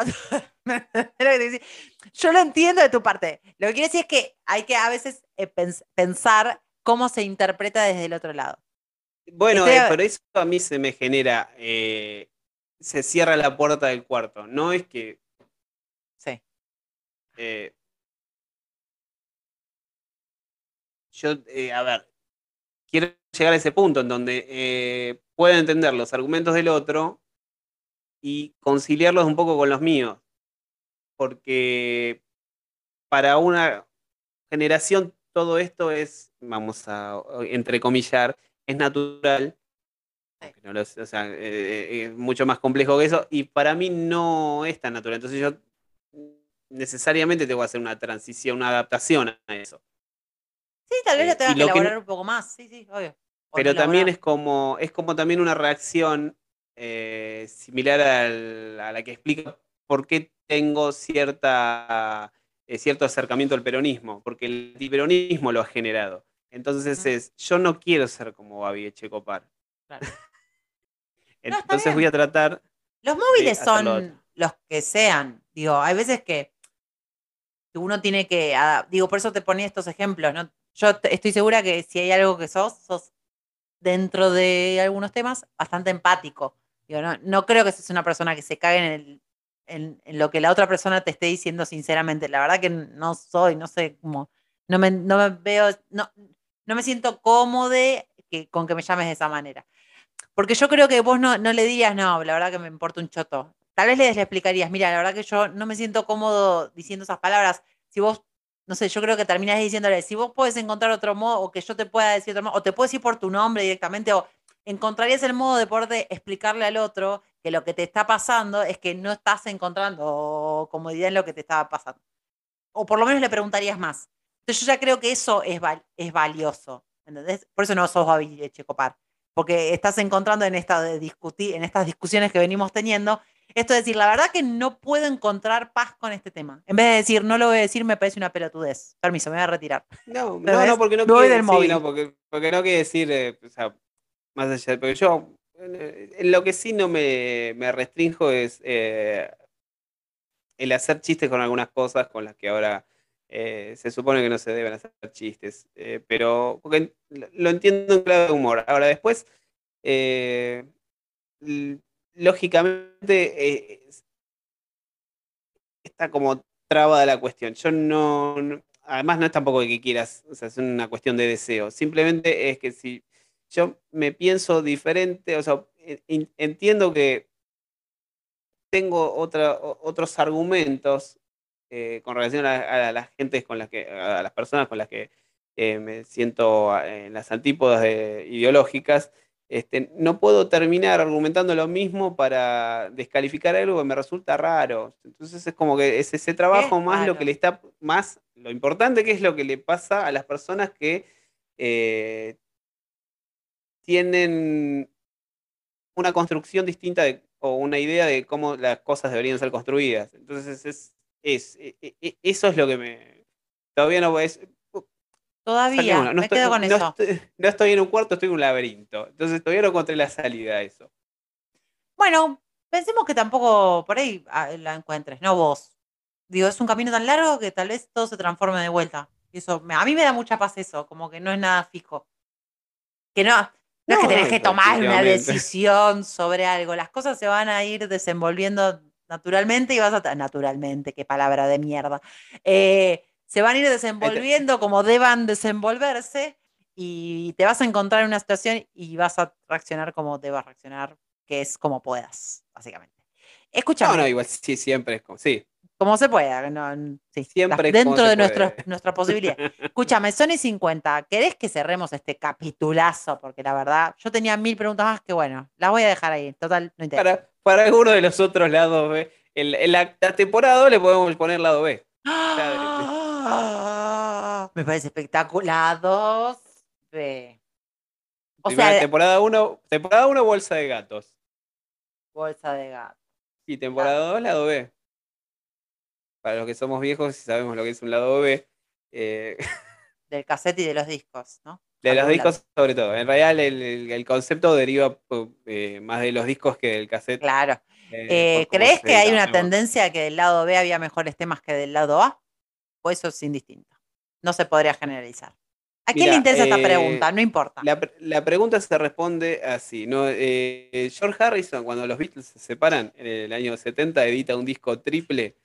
(laughs) Yo lo entiendo de tu parte. Lo que quiero decir es que hay que a veces eh, pens- pensar cómo se interpreta desde el otro lado. Bueno, Estoy eh, pero eso a mí se me genera, eh, se cierra la puerta del cuarto. No es que, Sí. eh, yo, a ver, quiero llegar a ese punto en donde pueda entender los argumentos del otro y conciliarlos un poco con los míos. Porque para una generación todo esto es, vamos a entrecomillar, es natural. no lo o sea, eh, es mucho más complejo que eso. Y para mí no es tan natural. Entonces yo necesariamente tengo que hacer una transición, una adaptación a eso. Sí, tal vez Eh, lo tengas que elaborar un poco más. Sí, sí, obvio. O Pero también es como, es como también una reacción eh, similar al- a la que explica por qué tengo cierta, eh, cierto acercamiento al peronismo, porque el antiperonismo lo ha generado. Entonces es, yo no quiero ser como Babi Echecopar. Claro. (laughs) Entonces voy a tratar, Los móviles son los que sean. Digo, hay veces que uno tiene que. Digo, por eso te ponía estos ejemplos, ¿no? Yo estoy segura que si hay algo que sos, sos dentro de algunos temas bastante empático. Digo, no, no creo que seas una persona que se cague en, el- en, en lo que la otra persona te esté diciendo sinceramente. La verdad que no soy, no sé cómo. No me, no me veo, no, no me siento cómodo que, con que me llames de esa manera. Porque yo creo que vos no, no le dirías, no, la verdad que me importa un choto. Tal vez le, explicarías, mira, la verdad que yo no me siento cómodo diciendo esas palabras. Si vos, no sé, yo creo que terminás diciéndole, si vos puedes encontrar otro modo, o que yo te pueda decir otro modo, o te puedo decir por tu nombre directamente, o encontrarías el modo de poder explicarle al otro que lo que te está pasando es que no estás encontrando comodidad en lo que te estaba pasando. O por lo menos le preguntarías más. Entonces yo ya creo que eso es, val- es valioso. ¿entendés? Por eso no sos Babi Checopar. Porque estás encontrando en, esta de discutir, en estas discusiones que venimos teniendo, esto de decir, la verdad que no puedo encontrar paz con este tema. En vez de decir, no lo voy a decir, me parece una pelotudez. Permiso, me voy a retirar. No, no, es- no, porque no voy del sí, móvil. no, porque, porque no quiere decir, eh, o sea, más allá, porque yo, lo que sí no me, me restrinjo es eh, el hacer chistes con algunas cosas con las que ahora eh, se supone que no se deben hacer chistes, eh, pero lo entiendo en clave de humor. Ahora después, eh, lógicamente, eh, está como trabada la cuestión. Yo no, además no es tampoco que quieras, o es una cuestión de deseo. Simplemente es que si yo me pienso diferente, o sea, en- entiendo que tengo otra, otros argumentos eh, con relación a, a las gentes con las que, a las personas con las que eh, me siento eh, en las antípodas de- ideológicas, este, no puedo terminar argumentando lo mismo para descalificar algo que me resulta raro. Entonces es como que es ese trabajo Es más lo que le está, más lo importante que es lo que le pasa a las personas que eh, tienen una construcción distinta de- o una idea de cómo las cosas deberían ser construidas. Entonces es, es, e- e- e- eso es lo que me... Todavía no es, Todavía, saquémoslo, no me estoy, quedo con no eso. estoy- no estoy en un cuarto, estoy en un laberinto. Entonces todavía no encontré la salida a eso. Bueno, pensemos que tampoco por ahí ah, la encuentres, no vos. Digo, es un camino tan largo que tal vez todo se transforme de vuelta. Y eso, a mí me da mucha paz eso, como que no es nada fijo. Que no, no, es que No, tenés que tomar una decisión sobre algo. Las cosas se van a ir desenvolviendo naturalmente y vas a... Naturalmente, qué palabra de mierda. Eh, se van a ir desenvolviendo como deban desenvolverse y te vas a encontrar en una situación y vas a reaccionar como debas reaccionar, que es como puedas, básicamente. Escúchame, No, no, igual sí, siempre es como. Sí, como se pueda, no, sí, Siempre las- dentro de nuestro, nuestra posibilidad. Escúchame, Sony 50, ¿querés que cerremos este capitulazo? Porque la verdad, yo tenía mil preguntas más que bueno, las voy a dejar ahí, total, no interesa. para, para alguno de los otros lados B. En la, la temporada 2 le podemos poner lado B. ¡Ah! Me parece espectacular. Dos. B. O Primera sea, temporada 1, temporada 1, bolsa de gatos. bolsa de gato. Y temporada 2, lado B. Para los que somos viejos y sabemos lo que es un lado B. eh, (laughs) Del cassette y de los discos, ¿no? de los discos sobre todo. En realidad el, el- el concepto deriva eh, más de los discos que del cassette. Claro. eh, ¿Crees que hay una tendencia a que del lado B había mejores temas que del lado A? ¿O eso es indistinto? No se podría generalizar. ¿A quién Mira, le interesa esta pregunta? No importa. La, la pregunta se responde así, ¿no? George Harrison, cuando los Beatles se separan en el año 70, edita un disco triple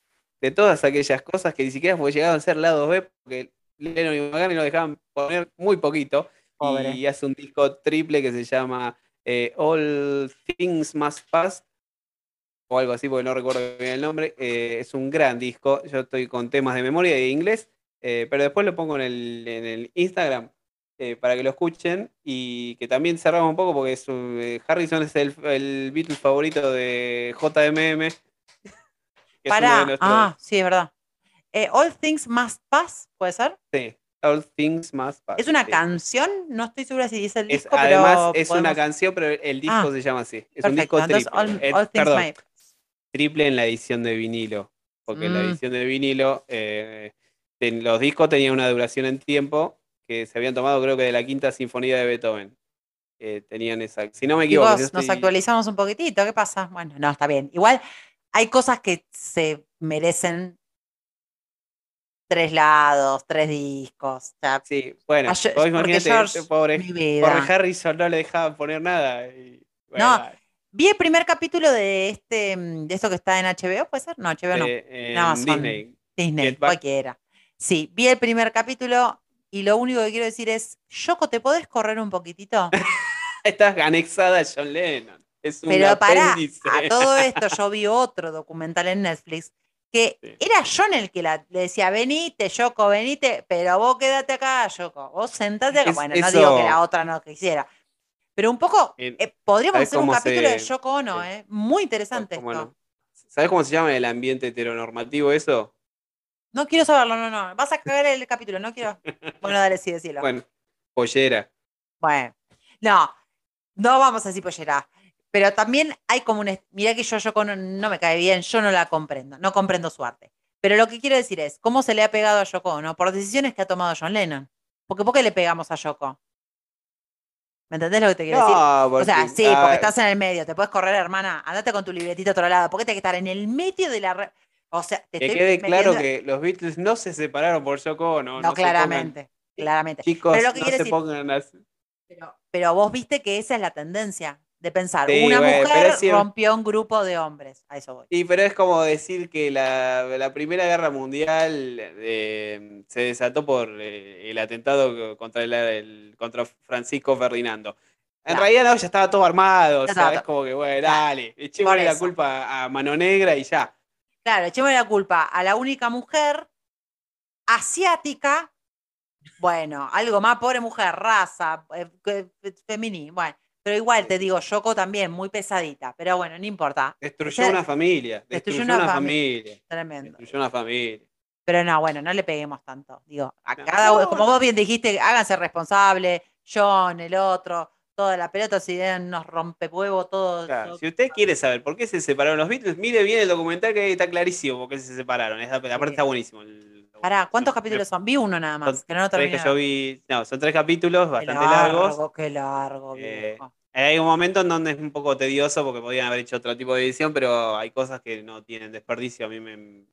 de todas aquellas cosas que ni siquiera fue- llegaban a ser lados B, porque Lennon y McCartney lo dejaban poner muy poquito, Pobre. y hace un disco triple que se llama eh, All Things Must Pass, o algo así, porque no recuerdo bien el nombre. Eh, es un gran disco, yo estoy con temas de memoria y de inglés, eh, pero después lo pongo en el, en el Instagram para que lo escuchen y que también cerramos un poco porque es Harrison es el, el Beatles favorito de JMM. Que es uno de Para. Ah, sí, es verdad. Eh, All Things Must Pass, ¿puede ser? sí, All Things Must Pass. ¿Es una sí. canción? No estoy segura si dice el Es- disco, además, pero es una canción, pero el disco Ah, se llama así. Es un disco entonces triple. All, Eh, All Things perdón, triple en la edición de vinilo. Porque en la Mm. edición de vinilo, eh, ten- los discos tenían una duración en tiempo que se habían tomado, creo que de la quinta sinfonía de Beethoven. Eh, tenían esa. Si no me equivoco. Yo nos estoy- actualizamos un poquitito, ¿qué pasa? Bueno, no, está bien. Igual hay cosas que se merecen tres lados, tres discos. O sea, Sí, bueno, Ge- vos imagínate, George, este pobre, pobre. Harrison no le dejaban poner nada. y, bueno, No. Vi el primer capítulo de este, mm, de esto que está en HBO, ¿puede ser? No, HBO no. Eh, en Amazon. Disney. Disney, cualquiera. Sí, vi el primer capítulo y lo único que quiero decir es, Yoko, ¿te podés correr un poquitito? (laughs) Estás anexada a John Lennon. Es un Pero para, apéndice. a todo (laughs) esto yo vi otro documental en Netflix que Sí. era John el que la- le decía, venite, Yoko, venite, pero vos quédate acá, Yoko, vos sentate acá. Es- bueno, no digo que la otra no quisiera. Pero un poco, En- eh, podríamos ¿sabes hacer un capítulo de Yoko Ono, sí. ¿eh? Muy interesante ¿Cómo esto. no? ¿Sabes cómo se llama en el ambiente heteronormativo eso? No quiero saberlo, no, no. Vas a cagar el capítulo, no quiero. (laughs) Bueno, dale, sí, decilo. Bueno. Bueno, pollera. no, no vamos a decir pollera. Pero también hay como un. Mirá que yo, Yoko no, no me cae bien, yo no la comprendo, no comprendo su arte. Pero lo que quiero decir es, ¿cómo se le ha pegado a Yoko no Por decisiones que ha tomado John Lennon. Porque ¿por qué le pegamos a Yoko? ¿Me entendés lo que te quiero decir? No, O sea, sí, porque estás en el medio, te puedes correr, hermana, andate con tu libretita a otro lado, ¿por qué tienes que estar en el medio de la... re- O sea, te Que estoy quede claro que los Beatles no se separaron por Yoko Ono. No, pongan- claramente, claramente. chicos, Pero lo que no se decir- pongan así. Pero, pero vos viste que esa es la tendencia de pensar, Sí, una bueno, mujer rompió un grupo de hombres, a eso voy. Sí, pero es como decir que la, la Primera Guerra Mundial eh, se desató por eh, el atentado contra, el, el- contra Francisco Ferdinando. En Claro. realidad no, ya estaba todo armado, o Ya sea, es como que, bueno, Claro. dale, echémosle la culpa a Mano Negra y ya. Claro, echemos la culpa a la única mujer asiática, bueno, algo más, pobre mujer, raza, eh, que- fe- femení, bueno, Pero igual te digo, Yoko también, muy pesadita. Pero bueno, no importa. Destruyó una familia. destruyó una una fami- familia. Tremendo. Destruyó una familia. Pero no, bueno, no le peguemos tanto. Digo, a No. cada uno, No, como no. vos bien dijiste, háganse responsable, John, el otro, toda la pelota, si nos rompe huevo, todo. Claro, todo- Si usted quiere saber por qué se separaron los Beatles, mire bien el documental que está clarísimo por qué se separaron. Esa- aparte está buenísimo. el- Pará, ¿cuántos capítulos son? Vi uno nada más, son que no lo terminé. que yo vi. No, son tres capítulos bastante largos. largo, Qué largo, Eh, viejo. Hay un momento en donde es un poco tedioso porque podrían haber hecho otro tipo de edición, pero hay cosas que no tienen desperdicio. A mí me.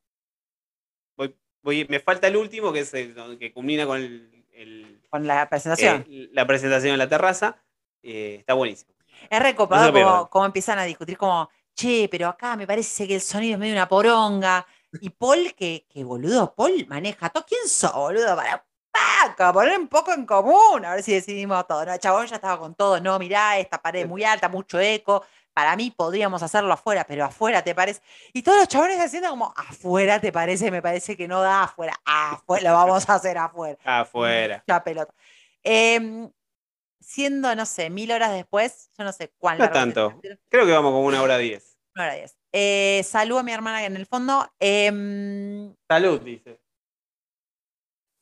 voy- voy- me falta el último, que es el que culmina con el- el- Con la presentación. eh, la presentación en la terraza. Eh, está buenísimo. es recopado no como, como empiezan a discutir, como, che, pero acá me parece que el sonido es medio una poronga. Y Paul, que, que boludo, Paul maneja todo. ¿Quién sos, boludo? Para paca, poner un poco en común, a ver si decidimos todo. No, el chabón ya estaba con todo. No, mirá, esta pared muy alta, mucho eco. Para mí podríamos hacerlo afuera, pero afuera te parece. Y todos los chabones haciendo como, afuera te parece, me parece que no da afuera. Afuera, lo vamos a hacer afuera. (laughs) Afuera. Ya pelota. Em, siendo, no sé, mil horas después, yo no sé cuán No tanto. Creo que vamos como una hora diez. Una hora diez. Eh, saludo a mi hermana que en el fondo. Em, Salud, dice.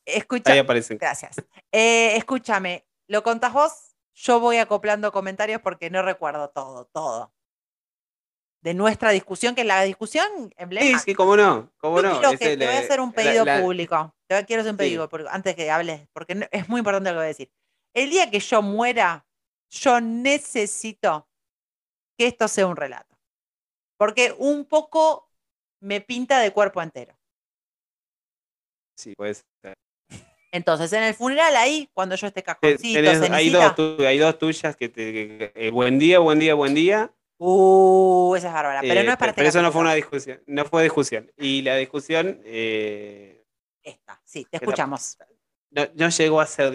escucha, Ahí aparecen. gracias. Eh, escúchame, ¿lo contás vos? Yo voy acoplando comentarios porque no recuerdo todo, todo. De nuestra discusión, que es la discusión Sí, emblemática. sí, cómo no. Cómo Yo no. quiero te voy a hacer un pedido la- público. Te voy- quiero hacer un Sí. pedido público antes que hables, porque no- es muy importante lo que voy a decir. El día que yo muera, yo necesito que esto sea un relato. Porque un poco me pinta de cuerpo entero. Sí, puede ser. Entonces, en el funeral ahí, cuando yo esté cajoncito, tenés- hay, dos, hay dos tuyas que te. que- eh, buen día, buen día, buen día. uh, esa es bárbara. Pero Eh, no es para pero este eso no fue una discusión. No fue discusión. Y la discusión eh, Esta, sí, te escuchamos. no, no llegó a ser.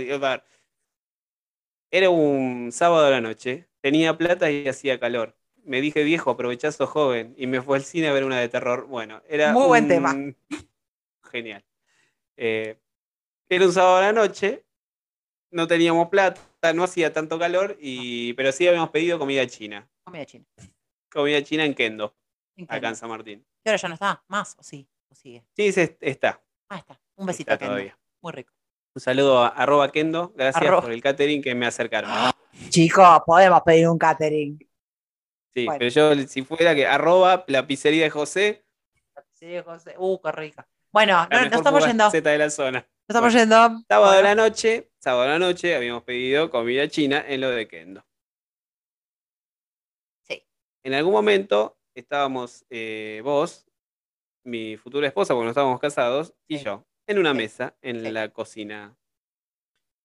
Era un sábado a la noche. Tenía plata y hacía calor. Me dije, viejo, aprovechazo joven. Y me fue al cine a ver una de terror. Bueno, era. Muy buen tema. Genial. Eh, era un sábado a la noche. No teníamos plata, no hacía tanto calor, y, pero sí habíamos pedido comida china. Comida china. Comida china en Kendo, acá Increíble. en San Martín. Y ahora ya no está más, o sí, o sigue. Sí, se- está. Ah, está. Un besito Está Kendo. todavía. Muy rico. Un saludo a arroba Kendo. Gracias Arroba. por el catering que me acercaron. Chicos, podemos pedir un catering. Sí, Bueno. pero yo si fuera que arroba la pizzería de José, Sí, José. Uh, qué rica. Bueno, la no, estamos yendo. De la zona. estamos Bueno, yendo. Sábado de la noche, sábado de la noche habíamos pedido comida china en lo de Kendo. Sí. En algún momento estábamos eh, vos, mi futura esposa, porque no estábamos casados, y Sí. yo, en una Sí. mesa en Sí. la cocina,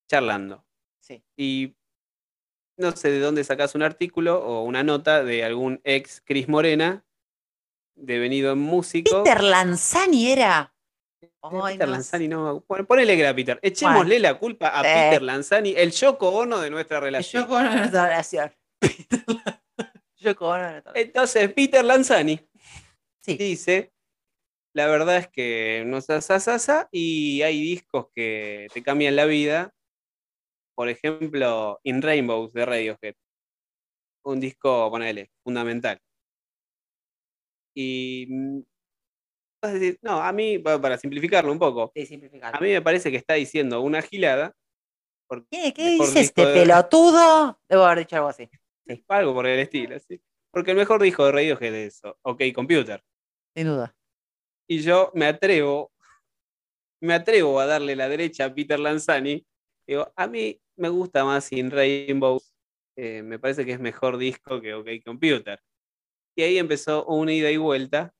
charlando. Sí. Y no sé de dónde sacás un artículo o una nota de algún ex Cris Morena, devenido en músico. Peter Lanzani era. Ay, Peter no Lanzani, no. Bueno, ponele que era Peter. Echémosle la culpa a Sí. Peter Lanzani, el Yoko Ono de nuestra relación. con nuestra relación. (laughs) Yo con nuestra relación. Entonces, Peter Lanzani Sí. dice: La verdad es que no sa, sa, sa, sa, y hay discos que te cambian la vida. Por ejemplo, In Rainbows de Radiohead. Un disco, ponele, fundamental. Y. mm, vas a decir, no, a mí, pa- para simplificarlo un poco, Sí, simplificado. a mí me parece que está diciendo una gilada. ¿Qué, qué dice este de- pelotudo? Debo haber dicho algo así. Sí. Algo por el estilo, sí. Porque el mejor disco de Radiohead es OK Computer. Sin duda. Y yo me atrevo, me atrevo a darle la derecha a Peter Lanzani. Digo, a mí me gusta más In Rainbows. eh, me parece que es mejor disco que OK Computer. Y ahí empezó una ida y vuelta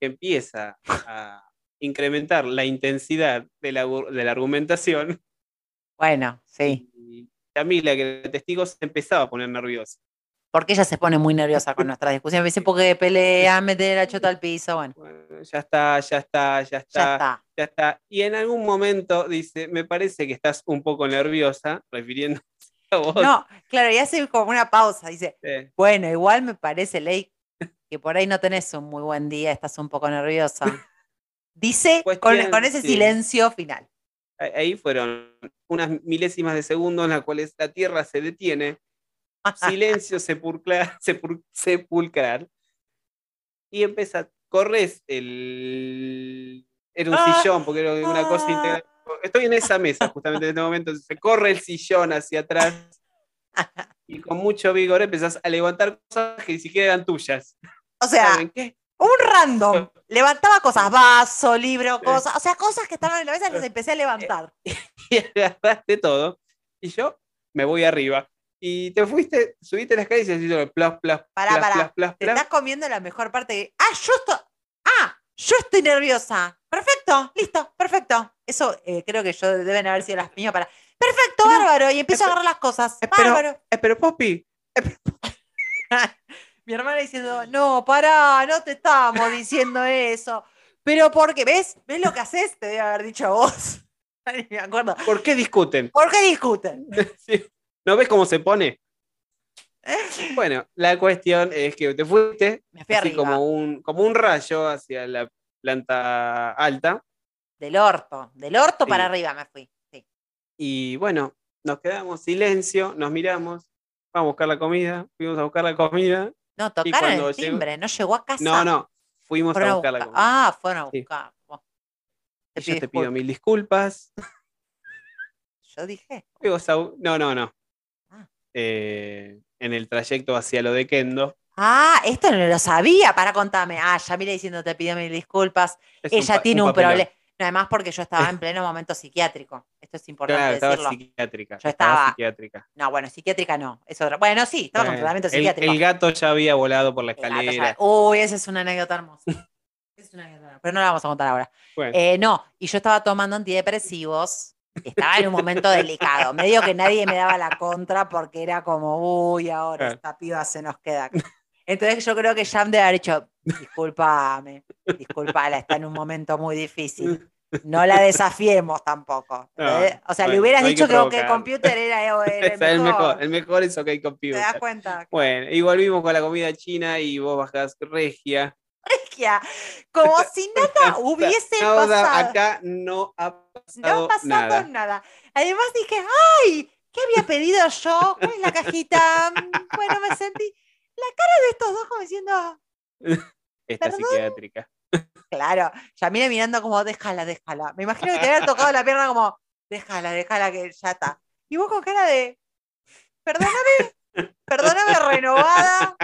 que empieza a incrementar la intensidad de la, de la argumentación. Bueno, sí. Y Camila, que era testigo, se empezaba a poner nerviosa. Porque ella se pone muy nerviosa con nuestras discusiones. Me dice, porque pelea, (laughs) mete la chota al piso. Bueno, Bueno, ya está, ya está, ya ya está. está. ya está. Y en algún momento dice, me parece que estás un poco nerviosa, refiriéndose a vos. No, claro, y hace como una pausa. Dice, Eh, bueno, igual me parece, Ley, que por ahí no tenés un muy buen día, estás un poco nerviosa. (laughs) Dice con, Cuestión, con ese sí. silencio final. ahí fueron unas milésimas de segundo en las cuales la Tierra se detiene silencio sepulcral, (laughs) sepul- sepulcral. Y empieza, corres el. Era un Ah, sillón, porque era una cosa ah. integral. Estoy en esa mesa justamente en este momento. Se corre el sillón hacia atrás y con mucho vigor empezás a levantar cosas que ni siquiera eran tuyas. O sea, ¿Saben qué? un random. (laughs) Levantaba cosas, vaso, libro, cosas. O sea, cosas que estaban en la mesa y las (laughs) empecé a levantar. y agarraste todo. Y yo me voy arriba. Y te fuiste, subiste las calles y hiciste plas, plas, Pará, plas, pará. plas, plas, Te plas. estás comiendo la mejor parte. de- Ah, yo estoy. Ah, yo estoy nerviosa. Perfecto, listo, perfecto. Eso eh, creo que yo deben haber sido las mías para. Perfecto, bárbaro. Y empiezo a agarrar las cosas. eh, pero- Bárbaro. Eh, pero Poppy, (laughs) Mi hermana diciendo, no, pará, no te estábamos diciendo eso. Pero porque, ¿ves? ¿Ves lo que haces? Te debe haber dicho a vos. (laughs) Ni me acuerdo. ¿por qué discuten? ¿Por qué discuten? (laughs) Sí. ¿No ves cómo se pone? (laughs) Bueno, la cuestión es que te fuiste Me fui así arriba. como un, como un rayo hacia la planta alta. Del orto. Del orto Sí. para arriba me fui. Sí. Y bueno, nos quedamos silencio, nos miramos, vamos a buscar la comida, fuimos a buscar la comida. No, tocaron cuando el llegó- timbre, no llegó a casa. No, no, fuimos Fueron a a buscar la buscar- comida. Ah, fueron a Sí. buscar. Bueno, Y te yo pido te pido disculpas. mil disculpas. (laughs) Yo dije. Fuimos a u- No, no, no. Eh, en el trayecto hacia lo de Kendo. Ah, esto no lo sabía. Para contarme. Ah, ya mire diciendo te pido mil disculpas. es Ella tiene un, problema. No, además porque yo estaba (laughs) en pleno momento psiquiátrico. Esto es importante Claro, estaba decirlo. psiquiátrica. Yo estaba estaba- psiquiátrica. No, bueno, psiquiátrica no. Es otra. Bueno, sí, estaba con Bueno, tratamiento psiquiátrico. El, gato ya había volado por la escalera. Uy, esa es una anécdota hermosa. (laughs) Es una anécdota hermosa, Pero no la vamos a contar ahora. Bueno, Eh, no, y yo estaba tomando antidepresivos. Estaba en un momento delicado. Medio que nadie me daba la contra porque era como, uy, ahora esta piba se nos queda. acá". Entonces yo creo que Jam debe haber dicho, discúlpame, discúlpala, está en un momento muy difícil. No la desafiemos tampoco. O sea, le hubieras no dicho que, que computer era, era (laughs) el, mejor. El mejor es OK ¿Te das Computer. cuenta? Bueno, y volvimos con la comida china y vos bajás regia. Como si (laughs) nada hubiese No, pasado. Acá no ha No pasado ha pasado nada. nada. Además dije, ¡ay! ¿Qué había pedido yo? ¿Cuál es la cajita? Mm, Bueno, me sentí. La cara de estos dos como diciendo, (laughs) Esta ¿Perdón? psiquiátrica. (laughs) claro, Yamila mirando como, déjala, déjala. Me imagino que te había tocado la pierna como, déjala, déjala, que ya está. Y vos con cara de, perdóname, perdóname, renovada.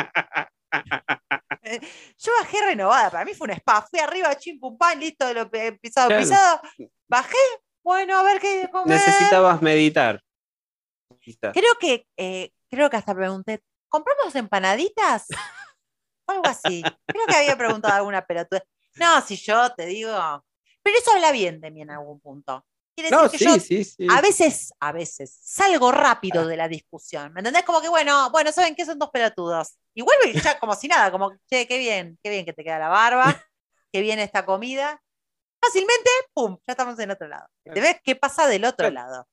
(laughs) Yo bajé renovada, para mí fue un spa. Fui arriba, chim, pum, pam, listo, lo pisado, Claro. pisado. Bajé, bueno, a ver qué comer. Necesitabas meditar. Creo que, eh, creo que hasta pregunté, ¿compramos empanaditas? O (laughs) algo así. Creo que había preguntado alguna pelotuda. No, si yo te digo. Pero eso habla bien de mí en algún punto. Quiere decir No, que sí, yo sí, sí. a veces, a veces, salgo rápido de la discusión. ¿Me entendés? Como que, bueno, bueno, ¿saben qué? Son dos pelotudos. Y vuelvo y ya como si nada, como, che, qué bien, qué bien que te queda la barba, (laughs) qué bien esta comida. Fácilmente, pum, ya estamos en otro lado. ¿Te ves qué pasa del otro lado?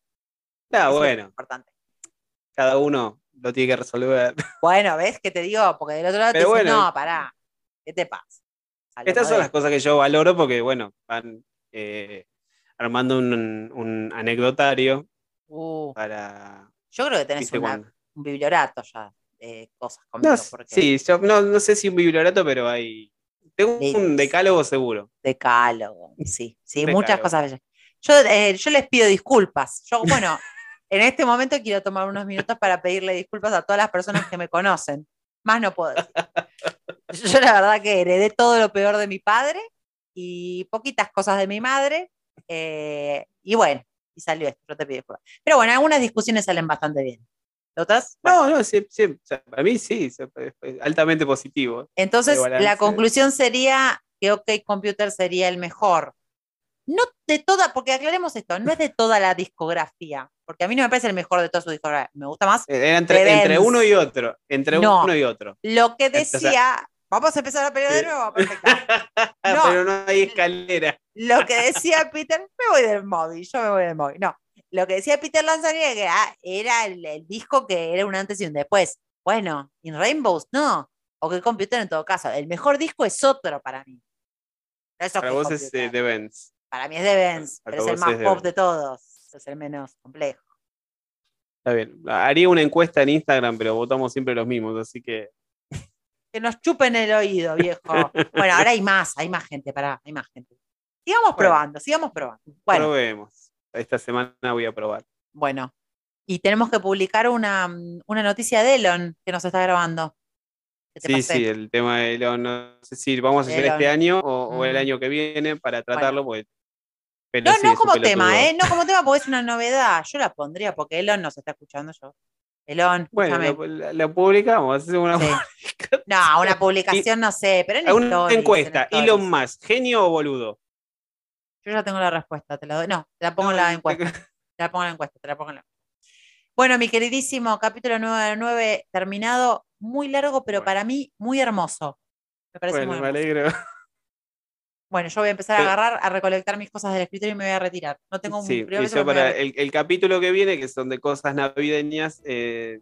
Ah, Eso es bueno, importante. cada uno lo tiene que resolver. Bueno, ¿ves qué te digo? Porque del otro lado Pero te dicen, bueno. no, pará, ¿qué te pasa? Estas son las cosas que yo valoro porque, bueno, van eh, armando un, un anecdotario Uh, para. yo creo que tenés un bibliorato ya de cosas conmigo. No, porque sí, yo no, no sé si un bibliorato, pero hay. Tengo un decálogo seguro. Decálogo, sí, sí, muchas cosas bellas. Yo, eh, yo les pido disculpas. Yo, (laughs) bueno, en este momento quiero tomar unos minutos para pedirle disculpas a todas las personas que me conocen. Más no puedo decir. Yo la verdad que heredé todo lo peor de mi padre y poquitas cosas de mi madre. Eh, y bueno, y salió esto, yo te pido. Pero bueno, algunas discusiones salen bastante bien. ¿Otras? Bueno, No, no, sí, sí, o sea, para mí sí, es- es altamente positivo. Entonces, la conclusión sería que OK Computer sería el mejor. No de toda, porque aclaremos esto, no es de toda la discografía, porque a mí no me parece el mejor de toda su discografía. Me gusta más Eh, Era entre, uno y otro. Entre No. uno y otro. lo que decía. Vamos a empezar a pelear de nuevo. Perfecto. (laughs) No. Pero no hay escalera. Lo que decía Peter, me voy del móvil, yo me voy del móvil. No, lo que decía Peter Lanzani era que era el, el disco que era un antes y un después. Bueno, In Rainbows no. O que Computer en todo caso. El mejor disco es otro para mí. No es Para vos es eh, de Benz. Para mí es de Benz, Para pero es el más de pop de todos. Es el menos complejo. Está bien. Haría una encuesta en Instagram, pero votamos siempre los mismos, así que. Que nos chupen el oído, viejo. Bueno, ahora hay más, hay más gente, pará, hay más gente. Sigamos Bueno. probando, sigamos probando. Bueno, Probemos. Esta semana voy a probar. bueno. Y tenemos que publicar una, una noticia de Elon que nos está grabando. Sí, pasé. sí, el tema de Elon, no sé si vamos a hacer Elon. este año o, o el Mm. año que viene para tratarlo, porque- pero No, sí, no como tema. ¿eh? No como tema porque es una novedad. Yo la pondría porque Elon nos está escuchando yo. Elon, Bueno, la- publicamos, hacemos una, Sí. No, una publicación no sé, pero en una stories, en encuesta. stories. Elon Musk, ¿genio o boludo? Yo ya tengo la respuesta, te la doy. No, te la pongo en la encuesta. Te la pongo en la encuesta, te la pongo en la Bueno, mi queridísimo capítulo 9 terminado, muy largo, pero Bueno. para mí muy hermoso. Me parece Bueno, muy me hermoso. alegro. Bueno, yo voy a empezar a agarrar, a recolectar mis cosas del escritorio y me voy a retirar. No tengo un Sí, y yo para el, el capítulo que viene, que son de cosas navideñas, eh,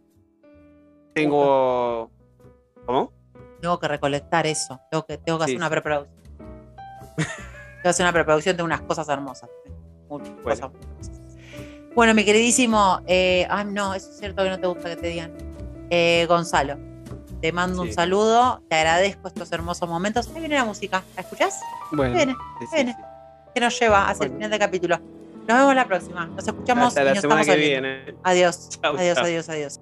tengo. ¿Cómo? Tengo que recolectar eso. Tengo que, tengo que Sí, hacer una preproducción. tengo que hacer una preproducción de unas cosas hermosas. Muchas Bueno. cosas hermosas. Bueno, mi queridísimo, eh, ah, no, eso es cierto que no te gusta que te digan. Eh, Gonzalo, te mando un saludo, te agradezco estos hermosos momentos. Ahí viene la música, ¿la escuchás? Bueno, Viene, sí, viene. que nos lleva hacia el final del capítulo. Nos vemos la próxima. Nos escuchamos Hasta y la nos semana que viene. Adiós, Chau, adiós, chau. adiós, adiós.